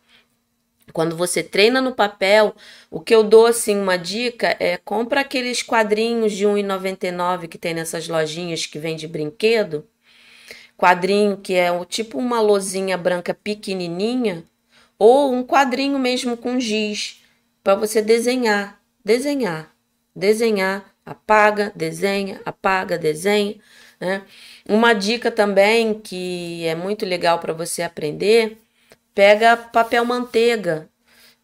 Quando você treina no papel, o que eu dou assim uma dica é compra aqueles quadrinhos de R$ 1,99 que tem nessas lojinhas que vende brinquedo quadrinho que é tipo uma lozinha branca pequenininha, ou um quadrinho mesmo com giz, para você desenhar, desenhar, desenhar, apaga, desenha, apaga, desenha. Né? Uma dica também que é muito legal para você aprender, pega papel manteiga,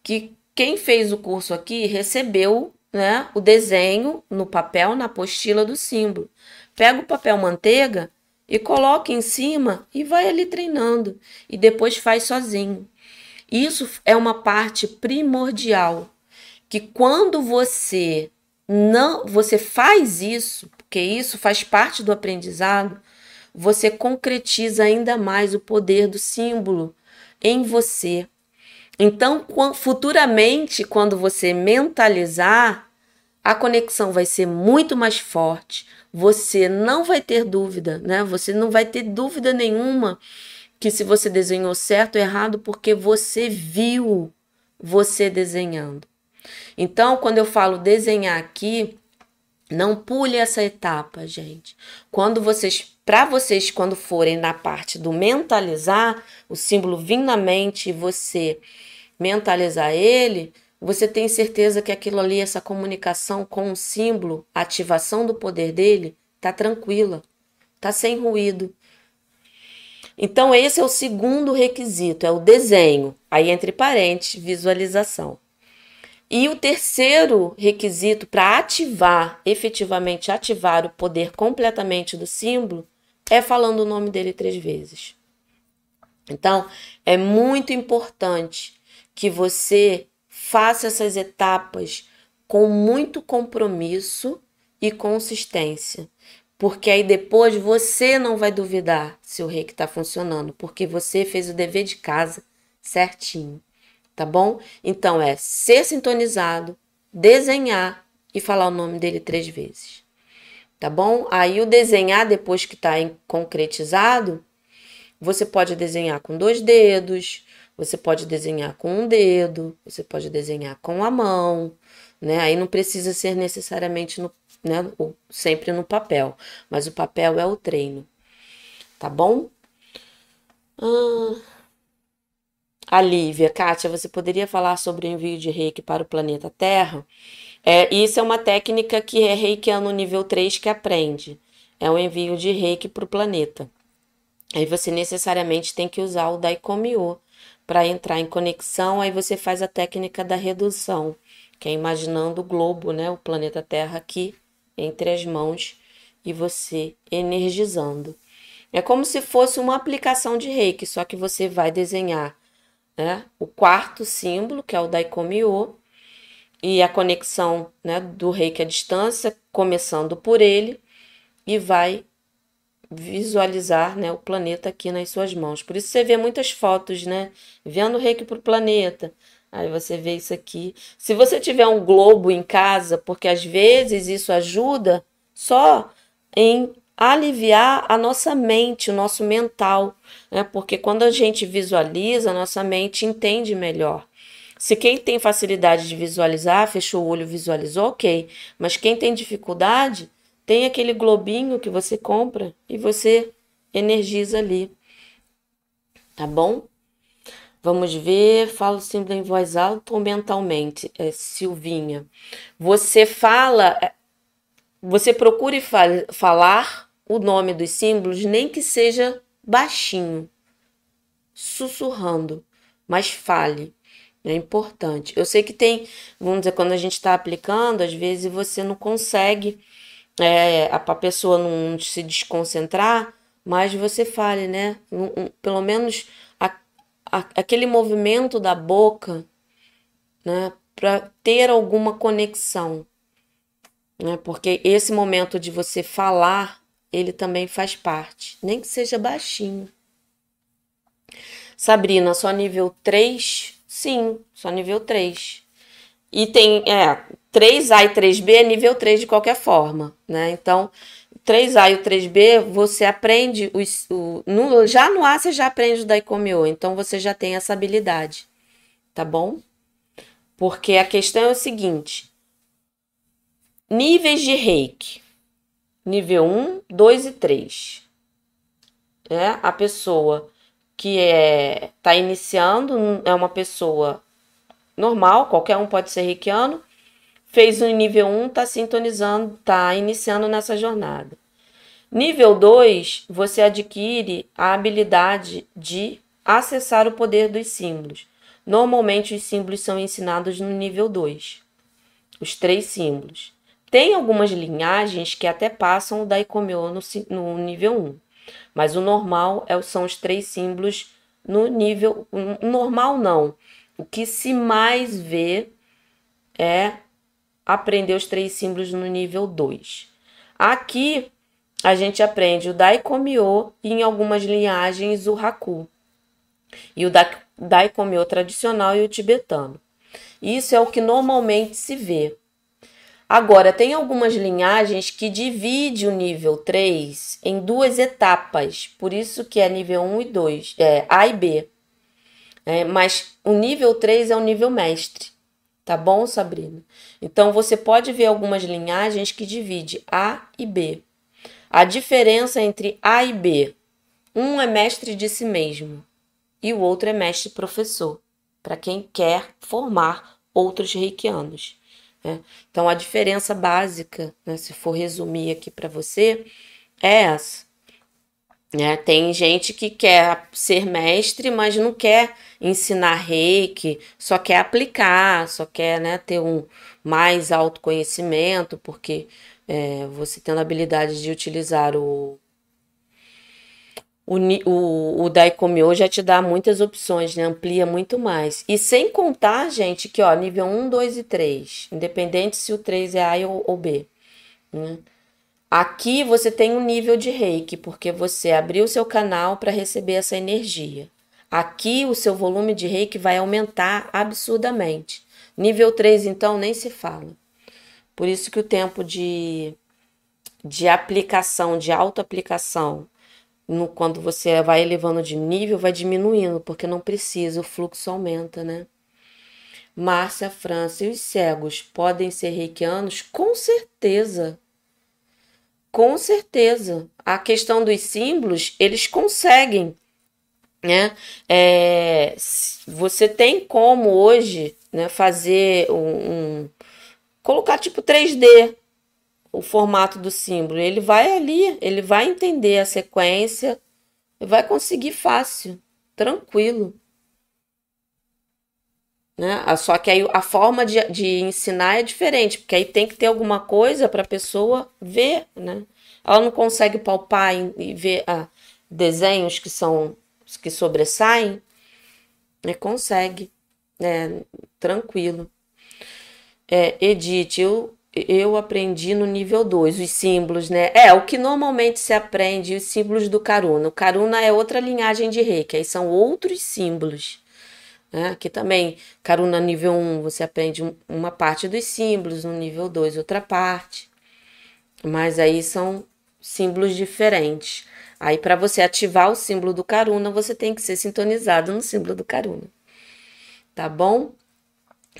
que quem fez o curso aqui recebeu né, o desenho no papel, na apostila do símbolo. Pega o papel manteiga e coloca em cima e vai ali treinando e depois faz sozinho. Isso é uma parte primordial que quando você não, você faz isso, porque isso faz parte do aprendizado, você concretiza ainda mais o poder do símbolo em você. Então, futuramente, quando você mentalizar, a conexão vai ser muito mais forte. Você não vai ter dúvida, né? Você não vai ter dúvida nenhuma que se você desenhou certo ou errado, porque você viu você desenhando. Então, quando eu falo desenhar aqui, não pule essa etapa, gente. Quando vocês, para vocês, quando forem na parte do mentalizar, o símbolo vir na mente e você mentalizar ele, você tem certeza que aquilo ali, essa comunicação com o símbolo, a ativação do poder dele, tá tranquila, tá sem ruído. Então, esse é o segundo requisito, é o desenho. Aí, entre parênteses, visualização. E o terceiro requisito para ativar, efetivamente ativar o poder completamente do símbolo, é falando o nome dele três vezes. Então, é muito importante que você faça essas etapas com muito compromisso e consistência. Porque aí depois você não vai duvidar se o reiki está funcionando, porque você fez o dever de casa certinho tá bom? Então é ser sintonizado, desenhar e falar o nome dele três vezes, tá bom? Aí o desenhar depois que tá concretizado, você pode desenhar com dois dedos, você pode desenhar com um dedo, você pode desenhar com a mão, né? Aí não precisa ser necessariamente no, né, sempre no papel, mas o papel é o treino, tá bom? Ah, a Lívia, Kátia, você poderia falar sobre o envio de reiki para o planeta Terra? É, isso é uma técnica que é reikiano nível 3 que aprende. É um envio de reiki para o planeta. Aí você necessariamente tem que usar o Daikomyo para entrar em conexão. Aí você faz a técnica da redução, que é imaginando o globo, né, o planeta Terra aqui entre as mãos e você energizando. É como se fosse uma aplicação de reiki, só que você vai desenhar né? O quarto símbolo, que é o Daikomyo, e a conexão né, do reiki à distância, começando por ele, e vai visualizar né, o planeta aqui nas suas mãos. Por isso você vê muitas fotos, né? Vendo o reiki para o planeta. Aí você vê isso aqui. Se você tiver um globo em casa, porque às vezes isso ajuda só em aliviar a nossa mente, o nosso mental, né? Porque quando a gente visualiza, a nossa mente entende melhor. Se quem tem facilidade de visualizar, fechou o olho, visualizou, ok. Mas quem tem dificuldade, tem aquele globinho que você compra e você energiza ali. Tá bom? Vamos ver, falo sempre em voz alta ou mentalmente, é, Silvinha. Você fala, é, você procure falar o nome dos símbolos, nem que seja baixinho, sussurrando, mas fale. É importante. Eu sei que tem, vamos dizer, quando a gente está aplicando, às vezes você não consegue é, a, a pessoa não se desconcentrar, mas você fale, né? Um, um, pelo menos a, a, aquele movimento da boca, né? Para ter alguma conexão. Né? Porque esse momento de você falar ele também faz parte, nem que seja baixinho. Sabrina, só nível 3? Sim, só nível 3. E tem, é, 3A e 3B é nível 3 de qualquer forma, né? Então, 3A e o 3B, você aprende, os, o, no, já no A você já aprende o Daikomyo, então você já tem essa habilidade, tá bom? Porque a questão é o seguinte, níveis de reiki nível 1, 2 e 3. É a pessoa que é tá iniciando, é uma pessoa normal, qualquer um pode ser reikiano, fez o nível 1, tá sintonizando, tá iniciando nessa jornada. Nível 2, você adquire a habilidade de acessar o poder dos símbolos. Normalmente os símbolos são ensinados no nível 2. Os três símbolos. Tem algumas linhagens que até passam o Daikomyo no, no nível 1, mas o normal é, são os três símbolos no nível. normal não. O que se mais vê é aprender os três símbolos no nível 2. Aqui a gente aprende o Daikomyo e em algumas linhagens o Haku. E o Daikomyo tradicional e o tibetano. Isso é o que normalmente se vê. Agora, tem algumas linhagens que dividem o nível 3 em duas etapas, por isso que é nível 1 e 2, é, A e B. É, mas o nível 3 é o nível mestre, tá bom, Sabrina? Então, você pode ver algumas linhagens que dividem A e B. A diferença entre A e B: um é mestre de si mesmo e o outro é mestre professor, para quem quer formar outros reikianos. Né? Então, a diferença básica, né, se for resumir aqui para você, é essa. Né? Tem gente que quer ser mestre, mas não quer ensinar reiki, só quer aplicar, só quer né, ter um mais autoconhecimento, porque é, você tendo a habilidade de utilizar o o, o, o Daikomyo já te dá muitas opções, né? Amplia muito mais. E sem contar, gente, que ó, nível 1, 2 e 3. Independente se o 3 é A ou, ou B. Né? Aqui você tem um nível de reiki, porque você abriu seu canal para receber essa energia. Aqui o seu volume de reiki vai aumentar absurdamente. Nível 3, então, nem se fala. Por isso que o tempo de, de aplicação, de autoaplicação, no, quando você vai elevando de nível, vai diminuindo, porque não precisa, o fluxo aumenta, né? Márcia, França e os cegos podem ser reikianos? Com certeza. Com certeza. A questão dos símbolos, eles conseguem, né? É, você tem como hoje né, fazer um, um colocar tipo 3D o formato do símbolo. Ele vai ali, ele vai entender a sequência, vai conseguir fácil, tranquilo. Né? Só que aí a forma de, de ensinar é diferente, porque aí tem que ter alguma coisa para a pessoa ver, né? Ela não consegue palpar e ver ah, desenhos que são que sobressaem, né? consegue, né? tranquilo. É, Edith, eu eu aprendi no nível 2, os símbolos, né? É, o que normalmente se aprende, os símbolos do Karuna. O Karuna é outra linhagem de reiki, aí são outros símbolos. Né? Aqui também, Karuna nível 1, um, você aprende uma parte dos símbolos, no nível 2, outra parte. Mas aí são símbolos diferentes. Aí, para você ativar o símbolo do Karuna, você tem que ser sintonizado no símbolo do Karuna. Tá bom?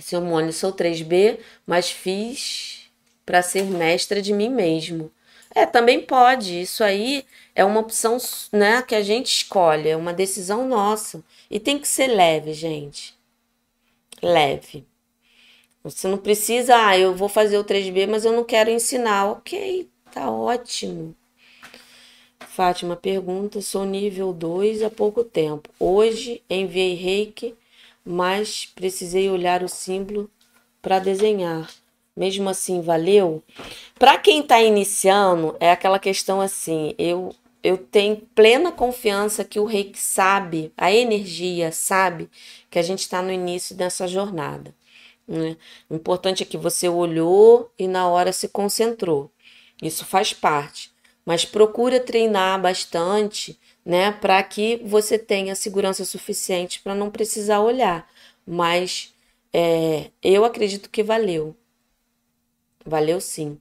Simone, sou 3B, mas fiz para ser mestra de mim mesmo. É, também pode. Isso aí é uma opção, né, que a gente escolhe, é uma decisão nossa. E tem que ser leve, gente. Leve. Você não precisa, ah, eu vou fazer o 3B, mas eu não quero ensinar. Ok, tá ótimo. Fátima pergunta: sou nível 2 há pouco tempo. Hoje enviei reiki, mas precisei olhar o símbolo para desenhar mesmo assim valeu? Para quem está iniciando, é aquela questão assim, eu eu tenho plena confiança que o reiki sabe, a energia sabe que a gente está no início dessa jornada. Né? O importante é que você olhou e na hora se concentrou. Isso faz parte. Mas procura treinar bastante, né, para que você tenha segurança suficiente para não precisar olhar. Mas é, eu acredito que valeu. Valeu sim.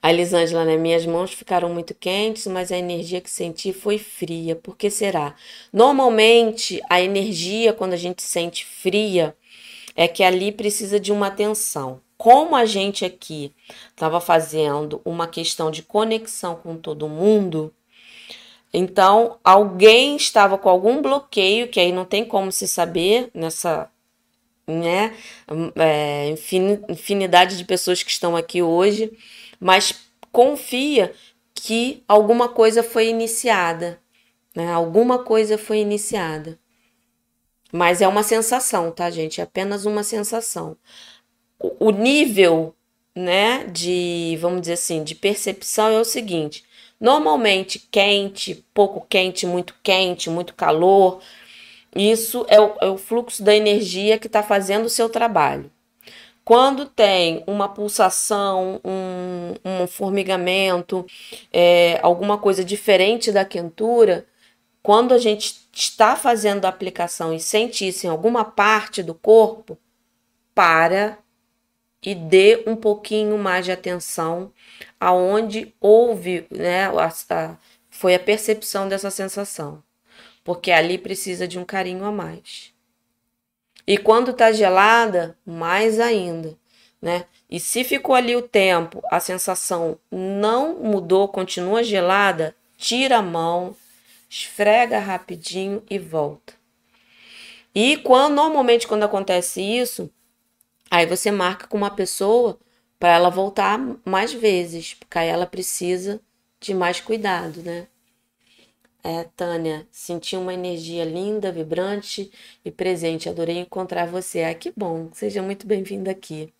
A Elisângela, né? Minhas mãos ficaram muito quentes, mas a energia que senti foi fria. Por que será? Normalmente, a energia, quando a gente sente fria, é que ali precisa de uma atenção. Como a gente aqui estava fazendo uma questão de conexão com todo mundo, então alguém estava com algum bloqueio, que aí não tem como se saber nessa né? É, infinidade de pessoas que estão aqui hoje, mas confia que alguma coisa foi iniciada, né? Alguma coisa foi iniciada. Mas é uma sensação, tá, gente? É apenas uma sensação. O, o nível, né, de, vamos dizer assim, de percepção é o seguinte: normalmente quente, pouco quente, muito quente, muito calor, isso é o, é o fluxo da energia que está fazendo o seu trabalho. Quando tem uma pulsação, um, um formigamento, é, alguma coisa diferente da quentura, quando a gente está fazendo a aplicação e sente isso em alguma parte do corpo, para e dê um pouquinho mais de atenção aonde houve, né, a, a, foi a percepção dessa sensação, porque ali precisa de um carinho a mais. E quando tá gelada, mais ainda, né? E se ficou ali o tempo, a sensação não mudou, continua gelada, tira a mão, esfrega rapidinho e volta. E quando normalmente quando acontece isso, aí você marca com uma pessoa para ela voltar mais vezes, porque aí ela precisa de mais cuidado, né? É, Tânia, senti uma energia linda, vibrante e presente. Adorei encontrar você. Ah, que bom. Seja muito bem-vinda aqui.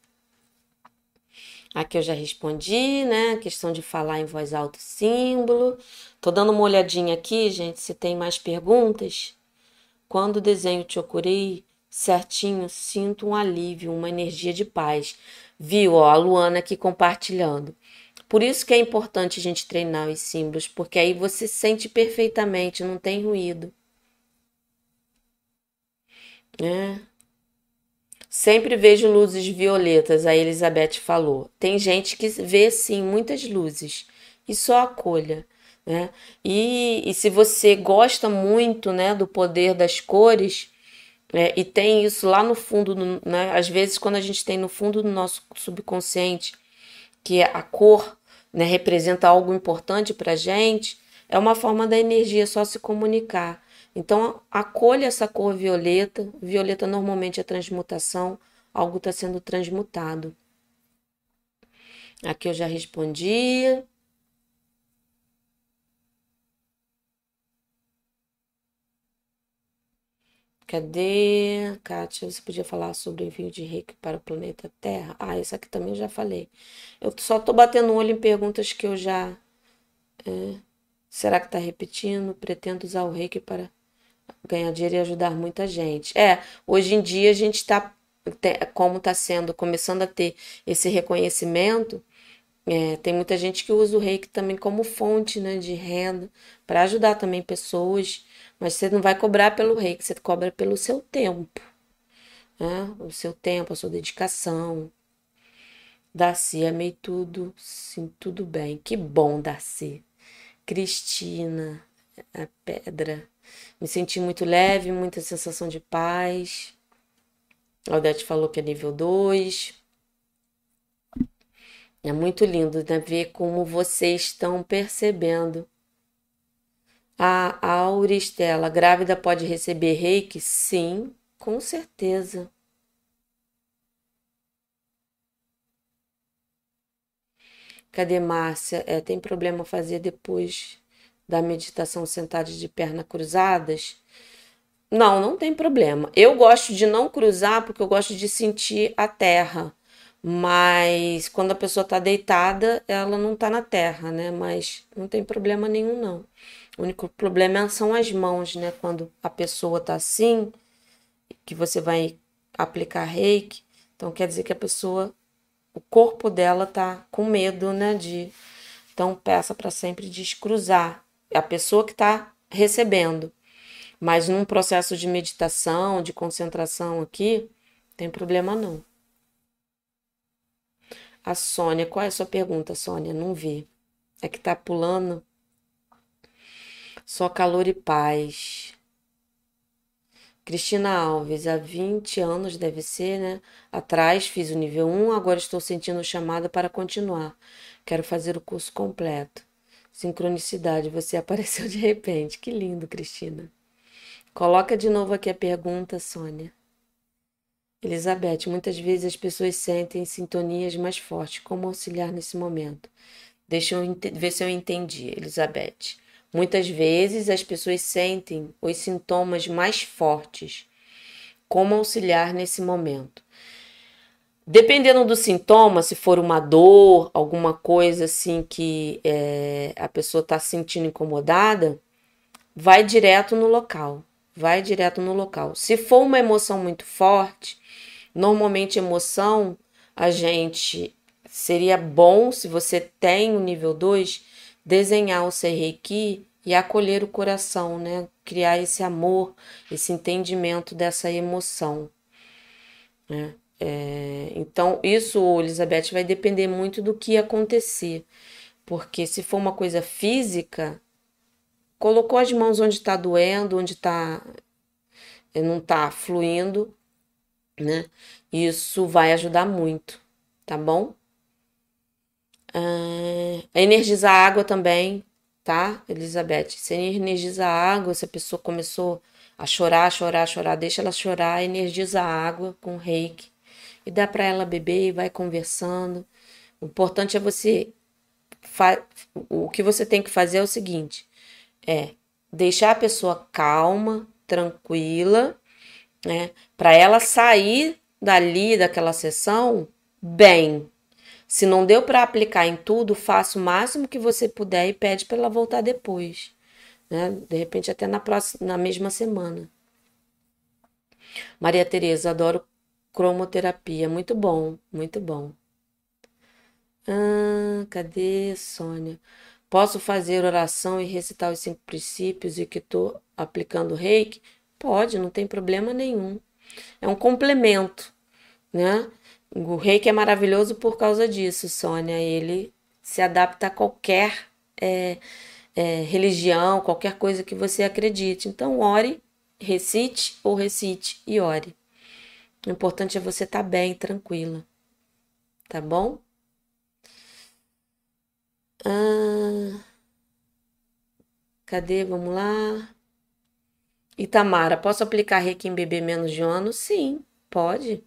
Aqui eu já respondi, né? questão de falar em voz alta símbolo. Tô dando uma olhadinha aqui, gente, se tem mais perguntas. Quando desenho te ocorei certinho, sinto um alívio, uma energia de paz. Viu, ó, a Luana aqui compartilhando. Por isso que é importante a gente treinar os símbolos, porque aí você sente perfeitamente, não tem ruído. É. Sempre vejo luzes violetas, a Elizabeth falou. Tem gente que vê sim muitas luzes e só acolha. Né? E, e se você gosta muito né, do poder das cores, é, e tem isso lá no fundo, né? às vezes, quando a gente tem no fundo do nosso subconsciente, que é a cor né, representa algo importante para a gente, é uma forma da energia só se comunicar. Então, acolha essa cor violeta. Violeta normalmente é transmutação, algo está sendo transmutado. Aqui eu já respondi. Cadê? Kátia, você podia falar sobre o envio de reiki para o planeta Terra? Ah, isso aqui também eu já falei. Eu só tô batendo o olho em perguntas que eu já. É, será que está repetindo? Pretendo usar o reiki para ganhar dinheiro e ajudar muita gente. É, hoje em dia a gente está. Como está sendo, começando a ter esse reconhecimento, é, tem muita gente que usa o reiki também como fonte né, de renda, para ajudar também pessoas mas você não vai cobrar pelo reiki, você cobra pelo seu tempo. Né? O seu tempo, a sua dedicação. Darcy, amei tudo, sim, tudo bem. Que bom, Darcy. Cristina, a pedra. Me senti muito leve, muita sensação de paz. A Odete falou que é nível 2. É muito lindo né? ver como vocês estão percebendo a Auristela, grávida pode receber reiki? Sim, com certeza. Cadê Márcia? É, tem problema fazer depois da meditação sentada de perna cruzadas? Não, não tem problema. Eu gosto de não cruzar porque eu gosto de sentir a terra. Mas quando a pessoa está deitada, ela não está na terra, né? Mas não tem problema nenhum, não. O único problema são as mãos, né? Quando a pessoa tá assim, que você vai aplicar reiki, então quer dizer que a pessoa, o corpo dela tá com medo, né? De então peça para sempre descruzar. É a pessoa que está recebendo. Mas num processo de meditação, de concentração aqui, tem problema não. A Sônia, qual é a sua pergunta, Sônia? Não vi. É que tá pulando. Só calor e paz. Cristina Alves, há 20 anos deve ser, né? Atrás fiz o nível 1, agora estou sentindo chamada para continuar. Quero fazer o curso completo. Sincronicidade, você apareceu de repente. Que lindo, Cristina. Coloca de novo aqui a pergunta, Sônia. Elizabeth, muitas vezes as pessoas sentem sintonias mais fortes. Como auxiliar nesse momento? Deixa eu ver se eu entendi, Elizabeth. Muitas vezes as pessoas sentem os sintomas mais fortes. Como auxiliar nesse momento? Dependendo do sintoma, se for uma dor, alguma coisa assim que é, a pessoa está se sentindo incomodada, vai direto no local. Vai direto no local. Se for uma emoção muito forte, normalmente emoção a gente seria bom, se você tem o nível 2, desenhar o Seireki e acolher o coração, né? Criar esse amor, esse entendimento dessa emoção. Né? É, então, isso, Elizabeth, vai depender muito do que acontecer. Porque se for uma coisa física, colocou as mãos onde está doendo, onde está não está fluindo, né? Isso vai ajudar muito, tá bom? Ah, energizar a água também, tá, Elizabeth? Você energiza a água, se a pessoa começou a chorar, chorar, chorar, deixa ela chorar, energiza a água com reiki e dá para ela beber e vai conversando. O importante é você. O que você tem que fazer é o seguinte: é deixar a pessoa calma, tranquila, né? Para ela sair dali daquela sessão bem. Se não deu para aplicar em tudo, faça o máximo que você puder e pede para ela voltar depois, né? De repente até na próxima, na mesma semana. Maria Tereza, adoro cromoterapia, muito bom, muito bom. Ah, cadê Sônia? Posso fazer oração e recitar os cinco princípios e que estou aplicando reiki? Pode, não tem problema nenhum. É um complemento, né? O reiki é maravilhoso por causa disso, Sônia. Ele se adapta a qualquer é, é, religião, qualquer coisa que você acredite. Então, ore, recite ou recite e ore. O importante é você estar tá bem, tranquila. Tá bom? Ah, cadê? Vamos lá. Itamara, posso aplicar reiki em bebê menos de um ano? Sim, pode.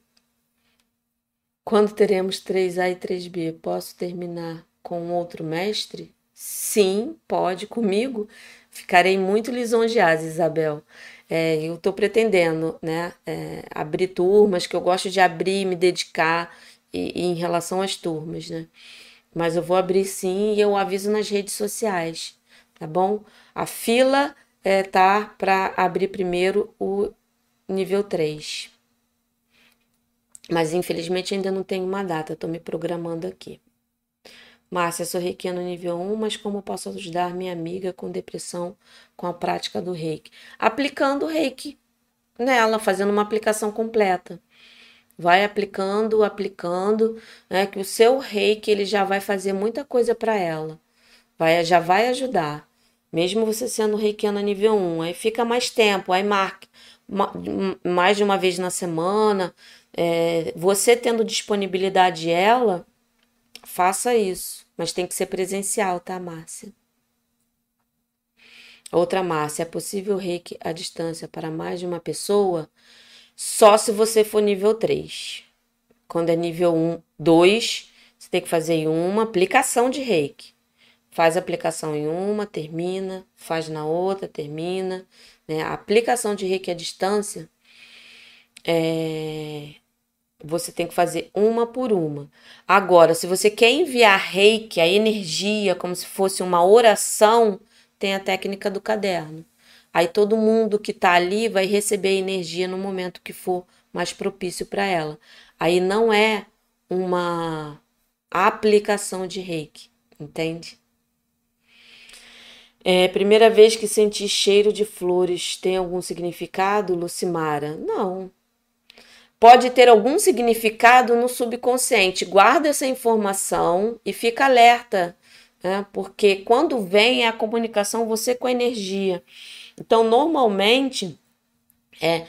Quando teremos 3A e 3B, posso terminar com outro mestre? Sim, pode comigo. Ficarei muito lisonjeada, Isabel. É, eu estou pretendendo né, é, abrir turmas, que eu gosto de abrir, me dedicar e, e em relação às turmas, né? Mas eu vou abrir sim e eu aviso nas redes sociais, tá bom? A fila é, tá para abrir primeiro o nível 3. Mas infelizmente ainda não tenho uma data, estou me programando aqui. Márcia, sou no nível 1, mas como posso ajudar minha amiga com depressão com a prática do reiki? Aplicando o reiki nela, fazendo uma aplicação completa. Vai aplicando, aplicando, né, que o seu reiki ele já vai fazer muita coisa para ela. Vai, já vai ajudar mesmo você sendo reikiana nível 1, aí fica mais tempo, aí marca mais de uma vez na semana, é, você tendo disponibilidade ela, faça isso, mas tem que ser presencial, tá, Márcia? Outra Márcia, é possível reiki à distância para mais de uma pessoa? Só se você for nível 3. Quando é nível 1, 2, você tem que fazer uma aplicação de reiki faz aplicação em uma, termina, faz na outra, termina. Né? A aplicação de reiki à distância, é... você tem que fazer uma por uma. Agora, se você quer enviar reiki, a energia, como se fosse uma oração, tem a técnica do caderno. Aí todo mundo que está ali vai receber a energia no momento que for mais propício para ela. Aí não é uma aplicação de reiki, entende? É, primeira vez que senti cheiro de flores tem algum significado, Lucimara? Não. Pode ter algum significado no subconsciente. Guarda essa informação e fica alerta, né? porque quando vem é a comunicação você com a energia. Então, normalmente, é,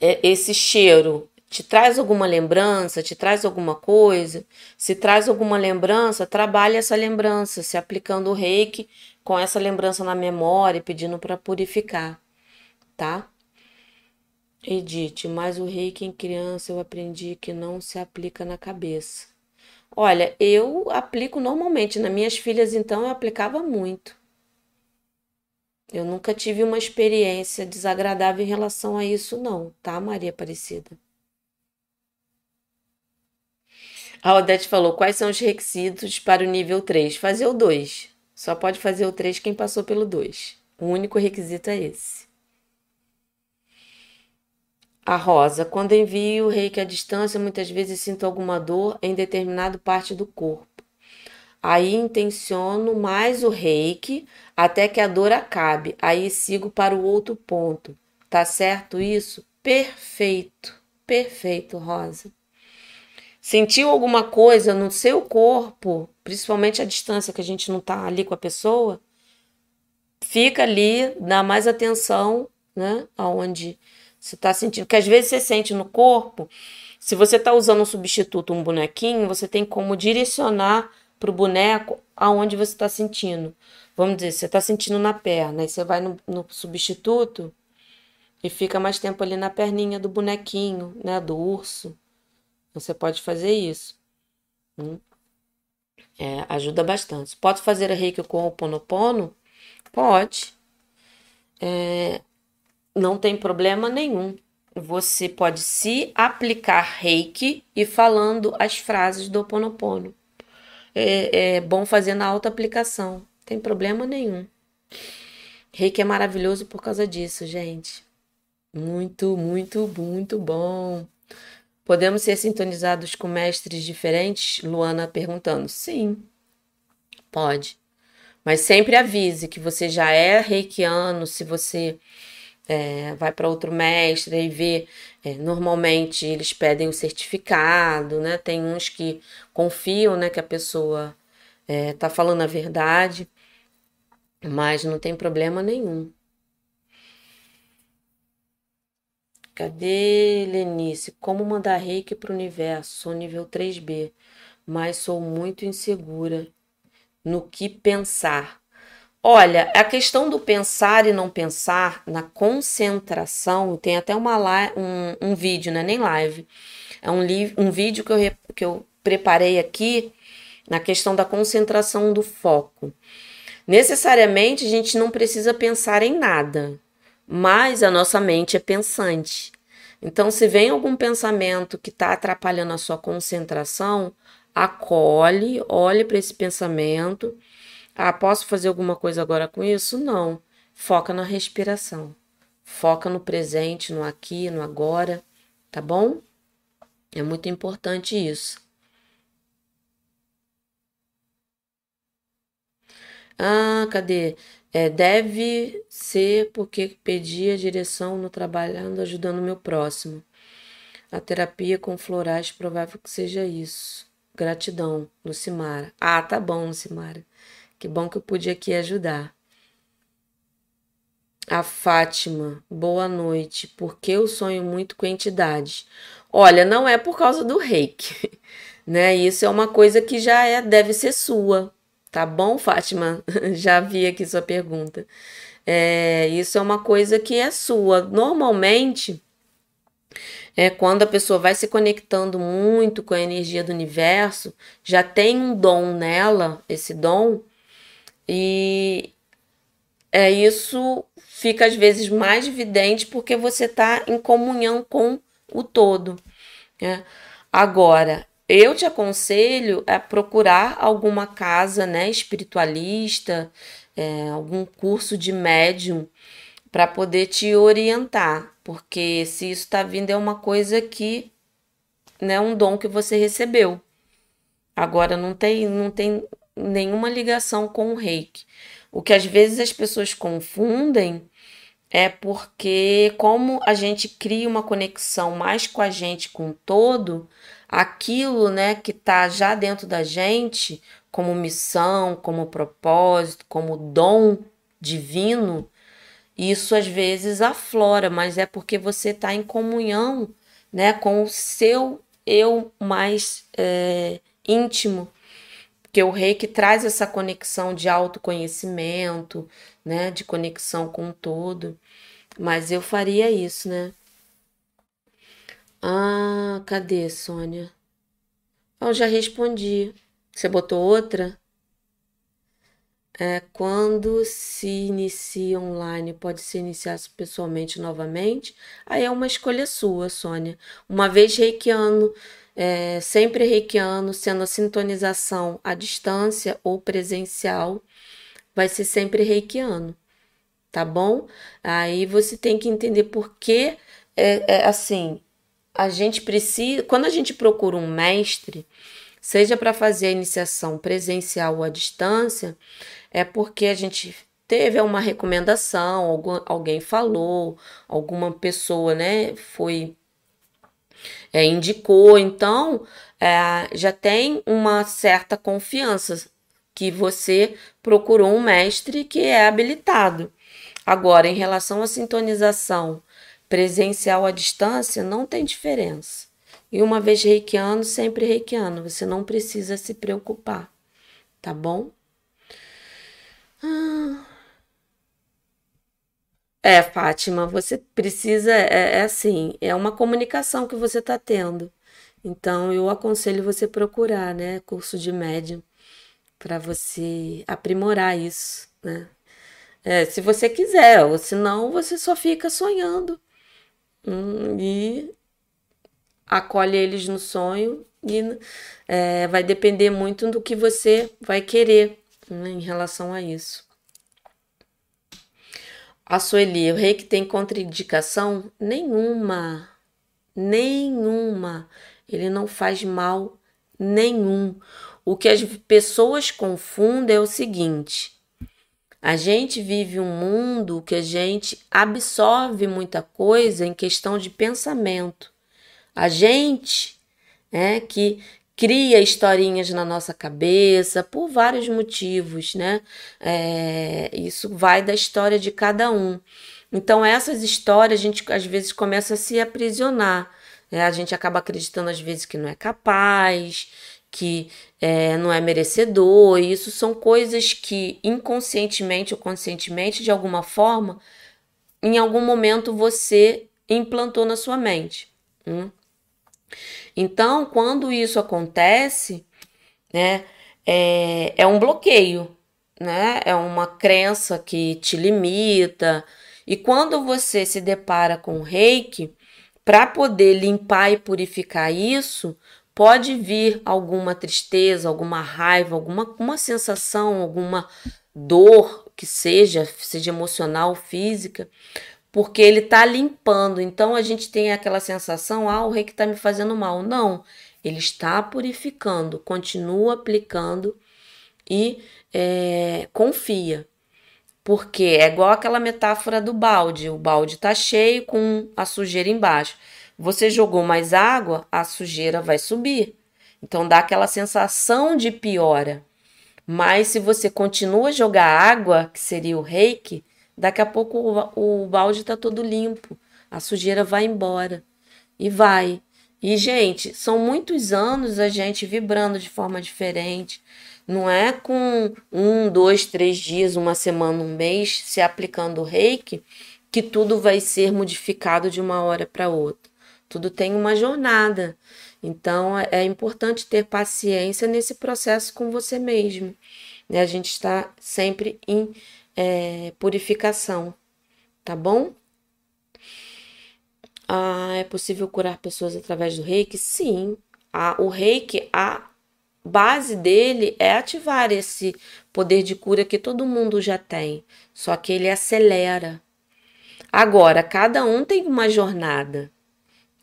é esse cheiro te traz alguma lembrança, te traz alguma coisa. Se traz alguma lembrança, trabalhe essa lembrança, se aplicando o reiki com essa lembrança na memória, pedindo para purificar, tá? Edith, mas o reiki em criança eu aprendi que não se aplica na cabeça. Olha, eu aplico normalmente. Nas minhas filhas, então, eu aplicava muito. Eu nunca tive uma experiência desagradável em relação a isso, não, tá, Maria Aparecida? A Odete falou: quais são os requisitos para o nível 3? Fazer o 2. Só pode fazer o 3 quem passou pelo 2. O único requisito é esse. A Rosa, quando envio o reiki à distância, muitas vezes sinto alguma dor em determinada parte do corpo. Aí intenciono mais o reiki até que a dor acabe. Aí sigo para o outro ponto. Tá certo isso? Perfeito, perfeito, Rosa. Sentiu alguma coisa no seu corpo, principalmente a distância que a gente não tá ali com a pessoa? Fica ali, dá mais atenção, né? Aonde você tá sentindo. Que às vezes você sente no corpo. Se você tá usando um substituto, um bonequinho, você tem como direcionar pro boneco aonde você está sentindo. Vamos dizer, você está sentindo na perna, aí você vai no, no substituto e fica mais tempo ali na perninha do bonequinho, né? Do urso. Você pode fazer isso. Hum. É, ajuda bastante. Pode fazer a reiki com o ponopono? Pode. É, não tem problema nenhum. Você pode se aplicar reiki e falando as frases do ponopono. É, é bom fazer na auto-aplicação. Não tem problema nenhum. Reiki é maravilhoso por causa disso, gente. Muito, muito, muito bom. Podemos ser sintonizados com mestres diferentes? Luana perguntando. Sim, pode. Mas sempre avise que você já é reikiano, se você é, vai para outro mestre e vê. É, normalmente eles pedem o certificado, né? Tem uns que confiam né, que a pessoa está é, falando a verdade, mas não tem problema nenhum. Cadê Lenice? Como mandar reiki para o universo? Sou nível 3B, mas sou muito insegura no que pensar. Olha, a questão do pensar e não pensar na concentração, tem até uma um, um vídeo, né? Nem live. É um, um vídeo que eu, que eu preparei aqui na questão da concentração do foco. Necessariamente a gente não precisa pensar em nada mas a nossa mente é pensante. Então, se vem algum pensamento que está atrapalhando a sua concentração, acolhe, olhe para esse pensamento. Ah, posso fazer alguma coisa agora com isso? Não. Foca na respiração. Foca no presente, no aqui, no agora, tá bom? É muito importante isso. Ah, cadê? É, deve ser porque pedi a direção no trabalhando, ajudando o meu próximo. A terapia com florais, provável que seja isso. Gratidão, Lucimara. Ah, tá bom, Lucimara. Que bom que eu pude aqui ajudar. A Fátima, boa noite. Por que eu sonho muito com entidades? Olha, não é por causa do reiki, né? Isso é uma coisa que já é, deve ser sua, Tá bom, Fátima? Já vi aqui sua pergunta. É, isso é uma coisa que é sua. Normalmente, é quando a pessoa vai se conectando muito com a energia do universo, já tem um dom nela, esse dom, e é isso fica às vezes mais evidente porque você está em comunhão com o todo. Né? Agora, eu te aconselho a procurar alguma casa né, espiritualista, é, algum curso de médium para poder te orientar, porque se isso está vindo é uma coisa que né, um dom que você recebeu. Agora não tem, não tem nenhuma ligação com o reiki. O que às vezes as pessoas confundem é porque, como a gente cria uma conexão mais com a gente, com o todo, aquilo né, que está já dentro da gente, como missão, como propósito, como dom divino, isso às vezes aflora, mas é porque você está em comunhão né, com o seu eu mais é, íntimo. Porque o reiki traz essa conexão de autoconhecimento, né, de conexão com todo. Mas eu faria isso, né? Ah, cadê, Sônia? Eu já respondi. Você botou outra? É, quando se inicia online, pode se iniciar pessoalmente novamente? Aí é uma escolha sua, Sônia. Uma vez reikiano, é, sempre reikiano, sendo a sintonização à distância ou presencial, vai ser sempre reikiano, tá bom? Aí você tem que entender por que é, é assim, a gente precisa, quando a gente procura um mestre, seja para fazer a iniciação presencial ou à distância, é porque a gente teve uma recomendação, algum, alguém falou, alguma pessoa, né, foi é, indicou, então é, já tem uma certa confiança que você procurou um mestre que é habilitado. Agora, em relação à sintonização presencial à distância, não tem diferença. E uma vez reikiano, sempre reikiano. Você não precisa se preocupar, tá bom? Ah. É, Fátima, você precisa, é, é assim, é uma comunicação que você está tendo. Então, eu aconselho você procurar, né, curso de médium, para você aprimorar isso, né? É, se você quiser, ou senão você só fica sonhando hum, e acolhe eles no sonho e é, vai depender muito do que você vai querer né, em relação a isso. A Sueli, o rei que tem contraindicação? Nenhuma. Nenhuma. Ele não faz mal nenhum. O que as pessoas confundem é o seguinte: a gente vive um mundo que a gente absorve muita coisa em questão de pensamento. A gente é que cria historinhas na nossa cabeça por vários motivos, né? É, isso vai da história de cada um. Então, essas histórias a gente às vezes começa a se aprisionar. Né? A gente acaba acreditando às vezes que não é capaz, que é, não é merecedor. E isso são coisas que inconscientemente ou conscientemente, de alguma forma, em algum momento você implantou na sua mente. Hum? Então, quando isso acontece, né, é, é um bloqueio, né? É uma crença que te limita. E quando você se depara com o reiki, para poder limpar e purificar isso, pode vir alguma tristeza, alguma raiva, alguma uma sensação, alguma dor que seja, seja emocional, física, porque ele está limpando. Então a gente tem aquela sensação, ah, o reiki está me fazendo mal. Não, ele está purificando, continua aplicando e é, confia. Porque é igual aquela metáfora do balde: o balde está cheio com a sujeira embaixo. Você jogou mais água, a sujeira vai subir. Então dá aquela sensação de piora. Mas se você continua a jogar água, que seria o reiki, daqui a pouco o, o balde está todo limpo. A sujeira vai embora. E vai. E, gente, são muitos anos a gente vibrando de forma diferente. Não é com um, dois, três dias, uma semana, um mês, se aplicando o reiki, que tudo vai ser modificado de uma hora para outra. Tudo tem uma jornada. Então é, é importante ter paciência nesse processo com você mesmo. Né? A gente está sempre em é, purificação, tá bom? Ah, é possível curar pessoas através do reiki? Sim. Ah, o reiki, a base dele é ativar esse poder de cura que todo mundo já tem, só que ele acelera. Agora, cada um tem uma jornada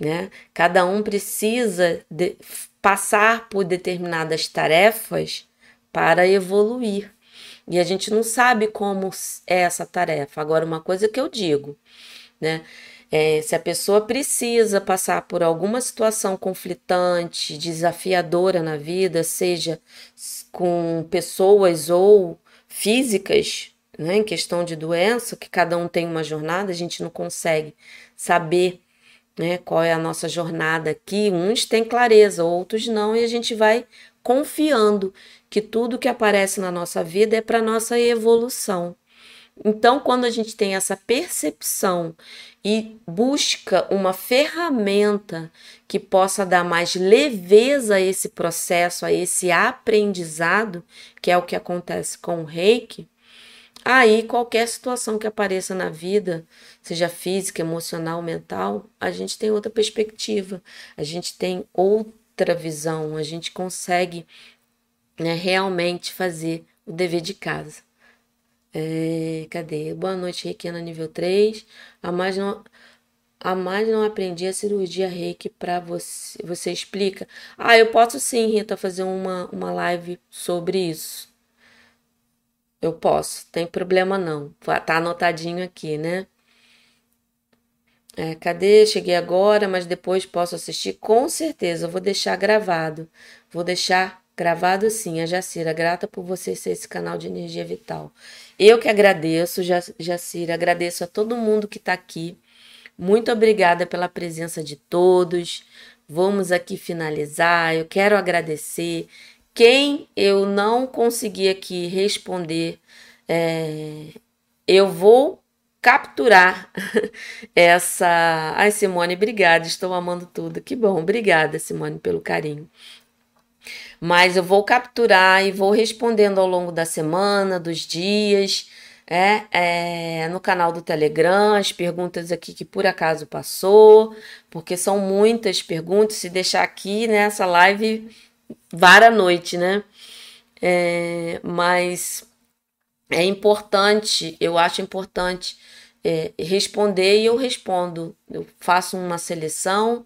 né? Cada um precisa de, passar por determinadas tarefas para evoluir. E a gente não sabe como é essa tarefa. Agora, uma coisa que eu digo, né? É, se a pessoa precisa passar por alguma situação conflitante, desafiadora na vida, seja com pessoas ou físicas, né, em questão de doença, que cada um tem uma jornada, a gente não consegue saber né? Qual é a nossa jornada aqui? Uns têm clareza, outros não, e a gente vai confiando que tudo que aparece na nossa vida é para nossa evolução. Então, quando a gente tem essa percepção e busca uma ferramenta que possa dar mais leveza a esse processo, a esse aprendizado, que é o que acontece com o reiki, Aí, qualquer situação que apareça na vida, seja física, emocional, mental, a gente tem outra perspectiva, a gente tem outra visão, a gente consegue né, realmente fazer o dever de casa. É, cadê? Boa noite, Requena nível 3. A mais no... A mais não aprendi a cirurgia reiki para você. Você explica? Ah, eu posso sim, Rita, fazer uma, uma live sobre isso. Eu posso, tem problema não. Tá anotadinho aqui, né? É, cadê? Cheguei agora, mas depois posso assistir? Com certeza, eu vou deixar gravado. Vou deixar gravado sim. A Jacira, grata por você ser esse canal de energia vital. Eu que agradeço, Jacira, agradeço a todo mundo que está aqui. Muito obrigada pela presença de todos. Vamos aqui finalizar. Eu quero agradecer. Quem eu não consegui aqui responder, é, eu vou capturar essa. Ai, Simone, obrigada, estou amando tudo. Que bom, obrigada, Simone, pelo carinho. Mas eu vou capturar e vou respondendo ao longo da semana, dos dias, é, é, no canal do Telegram, as perguntas aqui que por acaso passou, porque são muitas perguntas. Se deixar aqui nessa live, vara a noite, né? É, mas é importante, eu acho importante é, responder e eu respondo. Eu faço uma seleção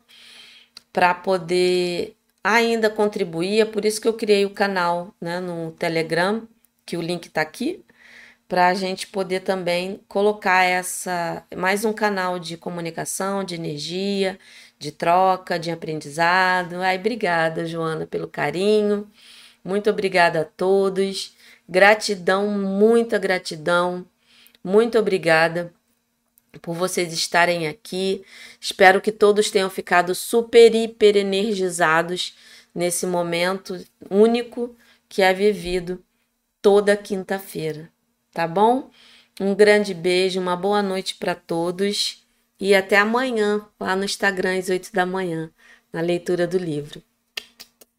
para poder ainda contribuir. É por isso que eu criei o canal né, no Telegram, que o link está aqui, para a gente poder também colocar essa mais um canal de comunicação, de energia, de troca, de aprendizado. Ai, obrigada, Joana, pelo carinho. Muito obrigada a todos. Gratidão, muita gratidão. Muito obrigada por vocês estarem aqui. Espero que todos tenham ficado super, hiper energizados nesse momento único que é vivido toda quinta-feira, tá bom? Um grande beijo, uma boa noite para todos e até amanhã lá no Instagram às 8 da manhã, na leitura do livro.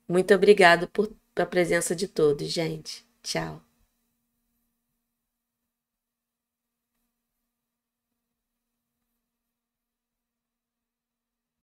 Muito obrigado por a presença de todos, gente. Ciao.